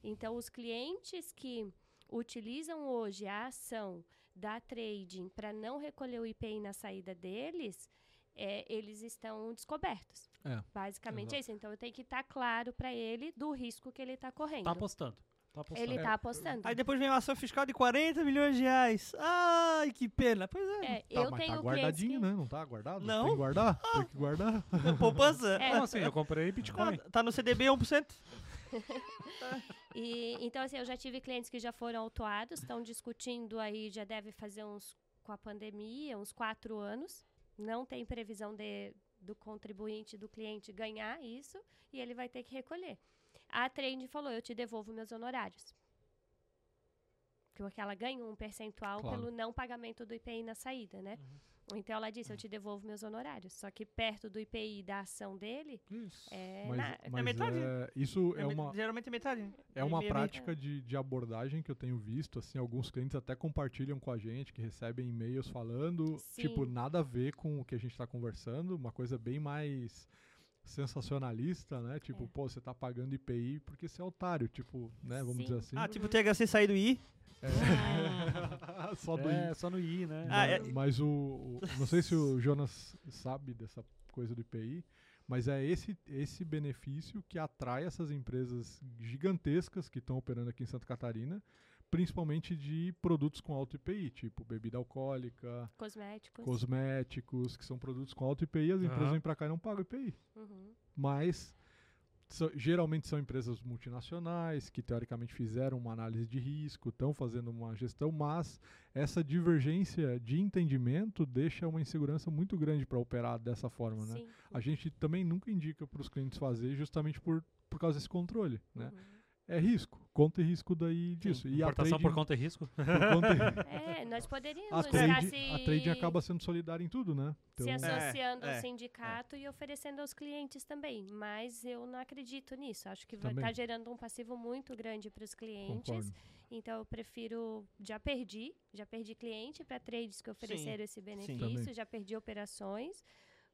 Speaker 1: Então, os clientes que utilizam hoje a ação da trading para não recolher o IPI na saída deles, é, eles estão descobertos.
Speaker 3: É,
Speaker 1: Basicamente
Speaker 3: exato.
Speaker 1: é isso. Então eu tenho que estar claro para ele do risco que ele está correndo.
Speaker 4: Tá apostando. Tá apostando.
Speaker 1: ele está apostando.
Speaker 2: Aí depois vem uma ação fiscal de 40 milhões de reais. Ai, que pena. Pois é.
Speaker 1: É,
Speaker 3: Tá,
Speaker 1: eu
Speaker 3: mas
Speaker 1: tenho
Speaker 3: tá guardadinho,
Speaker 1: que...
Speaker 3: né? Não tá guardado?
Speaker 2: Não.
Speaker 3: Tem que guardar? Tem que guardar.
Speaker 2: Poupança.
Speaker 1: É.
Speaker 4: Como assim? Eu comprei Bitcoin.
Speaker 2: Ah, Tá no CDB 1%?
Speaker 1: E, então, assim, eu já tive clientes que já foram autuados, estão discutindo aí, já deve fazer uns, com a pandemia, uns quatro anos. Não tem previsão de, do contribuinte, do cliente ganhar isso, e ele vai ter que recolher. A Trend falou, eu te devolvo meus honorários. Porque ela ganha um percentual
Speaker 3: Claro.
Speaker 1: pelo não pagamento do IPI na saída, né? Então ela disse, eu te devolvo meus honorários. Só que perto do IPI da ação dele,
Speaker 3: Isso.
Speaker 1: é,
Speaker 3: Mas,
Speaker 1: na-
Speaker 3: mas
Speaker 2: metade.
Speaker 3: é- isso é
Speaker 2: me-
Speaker 3: uma,
Speaker 2: Geralmente é metade.
Speaker 3: é uma prática de, de abordagem que eu tenho visto. Assim, alguns clientes até compartilham com a gente, que recebem e-mails falando,
Speaker 1: Sim.
Speaker 3: tipo, nada a ver com o que a gente está conversando, uma coisa bem mais sensacionalista, né? Tipo,
Speaker 1: É.
Speaker 3: pô, você tá pagando IPI porque você é otário, tipo, né? Vamos
Speaker 1: Sim.
Speaker 3: dizer assim.
Speaker 2: Ah, tipo o THC sair do I.
Speaker 3: Só do
Speaker 4: É, só no I, né?
Speaker 2: Ah, é-
Speaker 3: Mas- Mas o, o- Não sei se o Jonas sabe dessa coisa do IPI, mas é esse, esse benefício que atrai essas empresas gigantescas que estão operando aqui em Santa Catarina, principalmente de produtos com alto IPI, tipo bebida alcoólica,
Speaker 1: cosméticos.
Speaker 3: cosméticos, que são produtos com alto IPI, as empresas
Speaker 4: Aham.
Speaker 3: vêm para cá e não pagam IPI.
Speaker 1: Uhum.
Speaker 3: Mas são- geralmente são empresas multinacionais que teoricamente fizeram uma análise de risco, estão fazendo uma gestão, mas essa divergência de entendimento deixa uma insegurança muito grande para operar dessa forma, né?
Speaker 1: Sim.
Speaker 3: A gente também nunca indica para os clientes fazer justamente por, por causa desse controle, né?
Speaker 1: Uhum.
Speaker 3: É risco, conta e risco daí disso. E a
Speaker 4: Importação
Speaker 3: trading,
Speaker 4: por conta e risco.
Speaker 3: por conta
Speaker 1: É, nós poderíamos
Speaker 3: a trading,
Speaker 1: se,
Speaker 3: a trading acaba sendo solidária em tudo, né?
Speaker 1: se
Speaker 3: Então,
Speaker 1: associando
Speaker 2: É,
Speaker 1: ao
Speaker 2: é,
Speaker 1: sindicato e oferecendo aos clientes também. Mas eu não acredito nisso. Acho que vai estar gerando um passivo muito grande para os clientes.
Speaker 3: concordo.
Speaker 1: Então eu prefiro. Já perdi, já perdi cliente para trades que ofereceram esse benefício,
Speaker 3: Também.
Speaker 1: já perdi operações.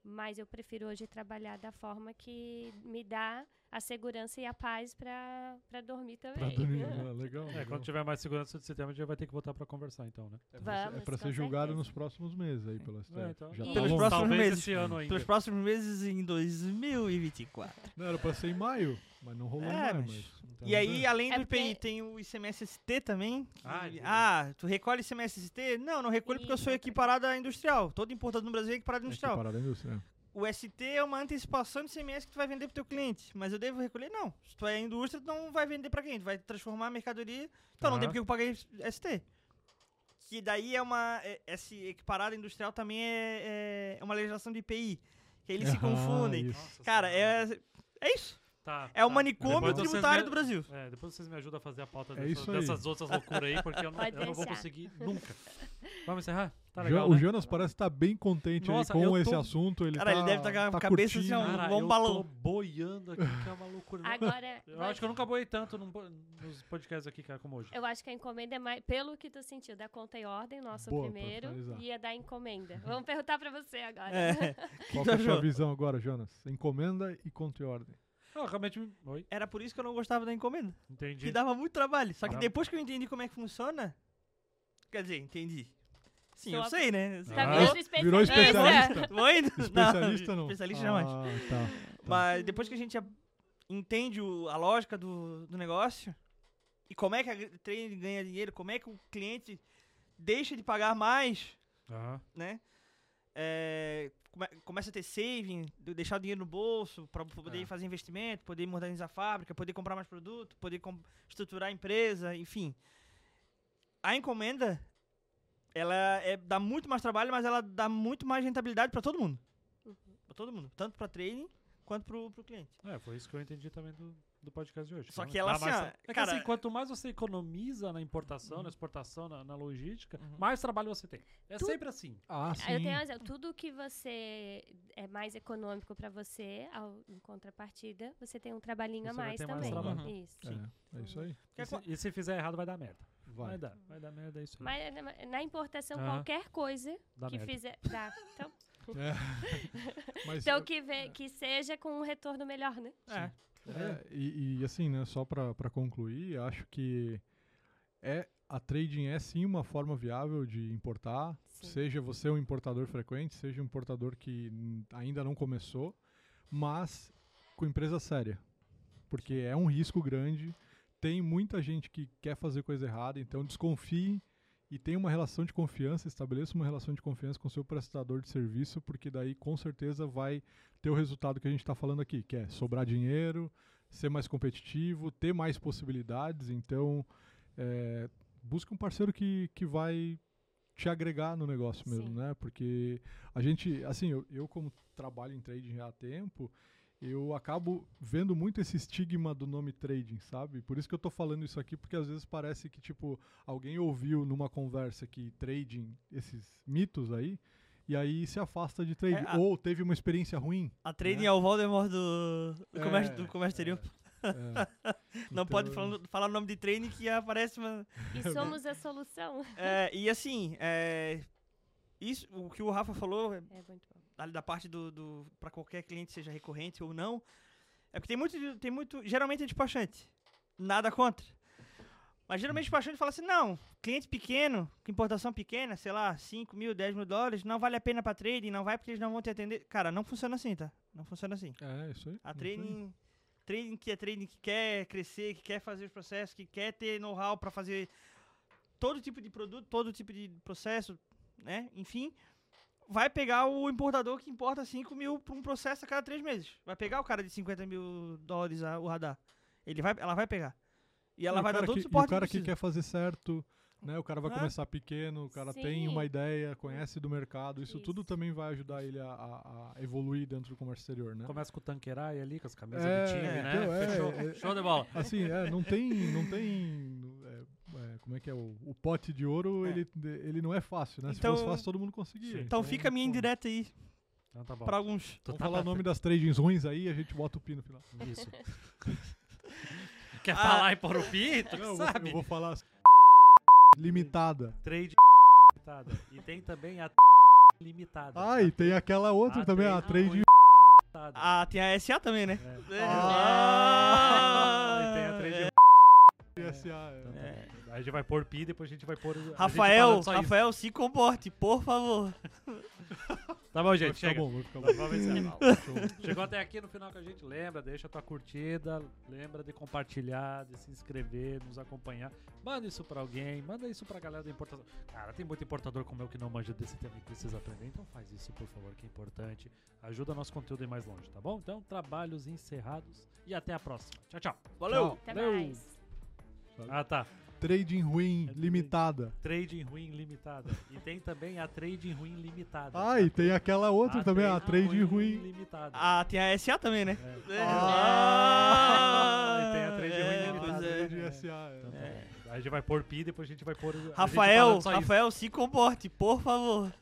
Speaker 1: Mas eu prefiro hoje trabalhar da forma que me dá a segurança e a paz para dormir
Speaker 3: Pra
Speaker 1: também.
Speaker 3: dormir, né? legal.
Speaker 4: É,
Speaker 3: legal.
Speaker 4: quando tiver mais segurança de sistema, a gente já vai ter que voltar pra conversar, então, né?
Speaker 3: É pra ser- é pra ser julgado
Speaker 1: certeza.
Speaker 3: nos próximos meses aí pela STF.
Speaker 4: É, então.
Speaker 3: Já
Speaker 1: E-
Speaker 3: tá
Speaker 2: Pelos próximos
Speaker 4: Talvez
Speaker 2: meses.
Speaker 4: esse ano ainda.
Speaker 2: Pelos próximos meses em 2024.
Speaker 3: Não, era pra ser em maio, mas não rolou
Speaker 2: É,
Speaker 3: em maio.
Speaker 2: mas-
Speaker 3: então,
Speaker 2: E aí, além
Speaker 1: É
Speaker 2: do IPI,
Speaker 1: porque-
Speaker 2: tem o ICMS-ST também. que-
Speaker 4: Ah, entendi.
Speaker 2: Ah, tu recolhe ICMS-ST? Não, não recolho porque eu sou equiparado à industrial. Todo importador no Brasil é equiparado à
Speaker 3: é
Speaker 2: industrial.
Speaker 3: separado da indústria.
Speaker 2: O ST é uma antecipação de ICMS que tu vai vender pro teu cliente. Mas eu devo recolher? Não. Se tu é indústria, tu não vai vender pra quem? Tu vai transformar a mercadoria. Então não tem porque eu paguei ST. Que daí é uma. é- Esse equiparado industrial também é, é uma legislação de IPI. Que eles se
Speaker 3: Ah,
Speaker 2: confundem.
Speaker 3: isso.
Speaker 2: Cara, é. É isso.
Speaker 4: Tá,
Speaker 2: É o
Speaker 4: tá.
Speaker 2: manicômio
Speaker 4: Depois
Speaker 2: tributário
Speaker 4: me-
Speaker 2: do Brasil.
Speaker 4: É, depois vocês me ajudam a fazer a pauta
Speaker 3: É
Speaker 4: dessa-
Speaker 3: isso aí.
Speaker 4: dessas outras loucuras aí, porque eu não, eu não vou conseguir nunca. Vamos encerrar? Tá
Speaker 3: Jo-
Speaker 4: legal,
Speaker 3: o
Speaker 4: né?
Speaker 3: Jonas parece estar bem contente aí
Speaker 4: Nossa,
Speaker 3: com esse
Speaker 4: tô-
Speaker 3: assunto. Ele
Speaker 2: Cara,
Speaker 3: tá,
Speaker 2: ele deve estar com a
Speaker 3: tá
Speaker 2: cabeça assim,
Speaker 4: Cara,
Speaker 2: Bom
Speaker 4: eu
Speaker 2: balão.
Speaker 4: tô boiando aqui, que é uma loucura.
Speaker 1: Agora.
Speaker 4: Eu acho que eu nunca boiei tanto num nos podcasts aqui, cara, como hoje.
Speaker 1: Eu acho que a encomenda é mais. Pelo que tu sentiu, da conta e ordem, nosso
Speaker 3: Boa,
Speaker 1: primeiro,
Speaker 3: finalizar.
Speaker 1: ia dar encomenda. Vamos perguntar pra você agora.
Speaker 2: É.
Speaker 3: Qual
Speaker 2: tu
Speaker 3: que é a sua visão agora, Jonas? Encomenda e conta e ordem.
Speaker 4: Ah, realmente. me- Oi,
Speaker 2: Era por isso que eu não gostava da encomenda.
Speaker 4: entendi.
Speaker 2: Que dava muito trabalho. Só que
Speaker 4: Ah.
Speaker 2: depois que eu entendi como é que funciona. Quer dizer, entendi. Sim,
Speaker 1: Sou
Speaker 2: eu
Speaker 1: a-
Speaker 2: sei, né?
Speaker 1: Tá
Speaker 4: Ah.
Speaker 1: virando
Speaker 3: É, Virou
Speaker 1: especialista.
Speaker 3: especialista?
Speaker 2: Vou indo.
Speaker 3: Especialista não?
Speaker 2: Especialista jamais.
Speaker 3: Ah, tá.
Speaker 2: Mas depois que a gente entende o- a lógica do, do negócio e como é que a trade ganha dinheiro, como é que o cliente deixa de pagar mais
Speaker 4: Aham.
Speaker 2: né? É, come- começa a ter saving, de- deixar o dinheiro no bolso para poder
Speaker 4: É.
Speaker 2: fazer investimento, poder modernizar a fábrica, poder comprar mais produto, poder com- estruturar a empresa, enfim. A encomenda, ela é, dá muito mais trabalho, mas ela dá muito mais rentabilidade para todo mundo.
Speaker 1: Uhum.
Speaker 2: Para todo mundo, tanto para trading quanto pro, pro cliente.
Speaker 4: É, foi isso que eu entendi também do, do podcast de hoje.
Speaker 2: Só
Speaker 4: Então,
Speaker 2: que ela, assim,
Speaker 4: mais é que
Speaker 2: cara-
Speaker 4: assim, quanto mais você economiza na importação, na exportação, na, na logística,
Speaker 2: Uhum.
Speaker 4: mais trabalho você tem. É
Speaker 1: Tu-
Speaker 4: sempre assim.
Speaker 3: Ah,
Speaker 1: Aí Eu
Speaker 3: sim.
Speaker 1: tenho um exemplo. Tudo que você é mais econômico para você, ao, em contrapartida, você tem um trabalhinho
Speaker 4: Você
Speaker 1: a
Speaker 4: vai
Speaker 1: mais
Speaker 4: ter mais
Speaker 1: também.
Speaker 2: trabalho.
Speaker 1: Isso.
Speaker 3: É, é isso aí.
Speaker 4: E se, e se fizer errado, vai dar merda. Vai,
Speaker 3: Vai.
Speaker 4: dar. Vai dar merda, é isso aí.
Speaker 1: Mas na- na importação, qualquer coisa
Speaker 4: Dá
Speaker 1: que
Speaker 4: merda.
Speaker 1: fizer. Dá. Então,
Speaker 3: É. Mas
Speaker 1: então que, vê, que seja com um retorno melhor, né?
Speaker 2: É.
Speaker 3: É, e, e, assim, né, só para concluir, acho que é a trading é sim uma forma viável de importar,
Speaker 1: Sim.
Speaker 3: seja você um importador frequente, seja um importador que ainda não começou, mas com empresa séria. Porque é um risco grande, tem muita gente que quer fazer coisa errada, então desconfie e tenha uma relação de confiança, estabeleça uma relação de confiança com o seu prestador de serviço, porque daí com certeza vai ter o resultado que a gente está falando aqui, que é sobrar dinheiro, ser mais competitivo, ter mais possibilidades. Então, é, busque um parceiro que, que vai te agregar no negócio mesmo,
Speaker 1: Sim.
Speaker 3: né? Porque a gente, assim, eu, eu como trabalho em trading já há tempo, eu acabo vendo muito esse estigma do nome trading, sabe? Por isso que eu tô falando isso aqui, porque às vezes parece que, tipo, alguém ouviu numa conversa que trading, esses mitos aí, e aí se afasta de trading.
Speaker 2: É, a-
Speaker 3: Ou teve uma experiência ruim.
Speaker 2: A trading
Speaker 3: Né?
Speaker 2: é o Voldemort do, do
Speaker 3: É,
Speaker 2: comércio, do comércio exterior.
Speaker 3: É.
Speaker 2: Não pode
Speaker 3: Então,
Speaker 2: falar, falar o nome de trading que aparece uma...
Speaker 1: E somos a solução.
Speaker 2: É, e assim, é, isso, o que o Rafa falou, é, Da parte do, do para qualquer cliente, seja recorrente ou não, é porque tem muito, tem muito, geralmente é despachante, nada contra. Mas geralmente o despachante fala assim, não, cliente pequeno, importação pequena, sei lá, 5 mil, 10 mil dólares, não vale a pena para trading, não vai porque eles não vão te atender. Cara, não funciona assim, tá? Não funciona assim.
Speaker 3: É, isso aí.
Speaker 2: A trading, trading que é trading que quer crescer, que quer fazer os processos, que quer ter know-how para fazer todo tipo de produto, todo tipo de processo, né? Enfim, vai pegar o importador que importa 5 mil para um processo a cada três meses. Vai pegar o cara de 50 mil dólares a- o radar. Ele vai, ela vai pegar. E ela
Speaker 3: E o
Speaker 2: vai dar todo o
Speaker 3: que, e
Speaker 2: suporte
Speaker 3: o cara que
Speaker 2: precisa.
Speaker 3: quer fazer certo, né? O cara vai
Speaker 2: É.
Speaker 3: começar pequeno, o cara tem
Speaker 1: Sim.
Speaker 3: uma ideia, conhece do mercado, isso, tudo
Speaker 1: Isso.
Speaker 3: também vai ajudar ele a, a- a evoluir dentro do comércio exterior, né?
Speaker 4: Começa com o Tanqueray ali, com as camisas
Speaker 3: É,
Speaker 4: de time, né?
Speaker 3: então, é,
Speaker 4: Fechou.
Speaker 3: é-
Speaker 4: Show de bola.
Speaker 3: Assim, é, não tem, não tem, como é que é o, o pote de ouro,
Speaker 2: É.
Speaker 3: ele, ele não é fácil, né?
Speaker 2: Então-
Speaker 3: Se fosse fácil todo mundo conseguia.
Speaker 4: Sim.
Speaker 2: Então fica a minha indireta aí
Speaker 4: Então tá bom.
Speaker 2: para alguns.
Speaker 4: Tu
Speaker 3: Vamos
Speaker 4: tá
Speaker 3: falar o
Speaker 4: pra-
Speaker 3: nome das tradings ruins aí e a gente bota o pi no final.
Speaker 4: Isso. Quer
Speaker 2: Ah.
Speaker 4: falar em pôr o pi? Tu
Speaker 3: Não, eu vou-
Speaker 4: sabe.
Speaker 3: eu vou falar limitada.
Speaker 4: Trade limitada. E tem também a limitada.
Speaker 3: Ah, e tem aquela outra
Speaker 4: A
Speaker 3: também, a
Speaker 4: trade
Speaker 3: trade
Speaker 4: limitada.
Speaker 2: Ah, tem a SA também, né?
Speaker 4: É.
Speaker 2: É.
Speaker 4: Ah, e tem a trade
Speaker 2: É.
Speaker 3: SA.
Speaker 4: A gente vai pôr pi, depois a gente vai pôr.
Speaker 2: Rafael,
Speaker 4: só isso.
Speaker 2: Rafael, se comporte, por favor.
Speaker 4: Tá bom, gente, chega.
Speaker 3: bom, bom.
Speaker 4: Chegou até aqui no final que a gente lembra, deixa a tua curtida, lembra de compartilhar, de se inscrever, nos acompanhar. Manda isso pra alguém, manda isso pra galera da importação. Cara, tem muito importador como eu que não manja desse tema e precisa aprender, então faz isso, por favor, que é importante. Ajuda nosso conteúdo a ir mais longe, tá bom? Então, trabalhos encerrados e até a próxima. Tchau, tchau.
Speaker 2: Valeu.
Speaker 3: Tchau.
Speaker 1: Até
Speaker 4: Valeu.
Speaker 1: mais.
Speaker 4: Ah, tá.
Speaker 3: Trading ruim,
Speaker 4: É
Speaker 3: limitada.
Speaker 4: Trading ruim limitada. E tem também a trading ruim limitada.
Speaker 3: Ah, e tem aquela outra também, a trading ruim.
Speaker 4: limitada.
Speaker 2: Ah, tem a SA também, né?
Speaker 4: É.
Speaker 2: É.
Speaker 4: Ah, e tem a trade
Speaker 2: é,
Speaker 4: ruim limitada.
Speaker 2: é.
Speaker 3: Trading SA.
Speaker 4: Então,
Speaker 3: é.
Speaker 4: tá a gente vai pôr pi, depois a gente vai pôr. a
Speaker 2: Rafael. Rafael, se comporte, por favor.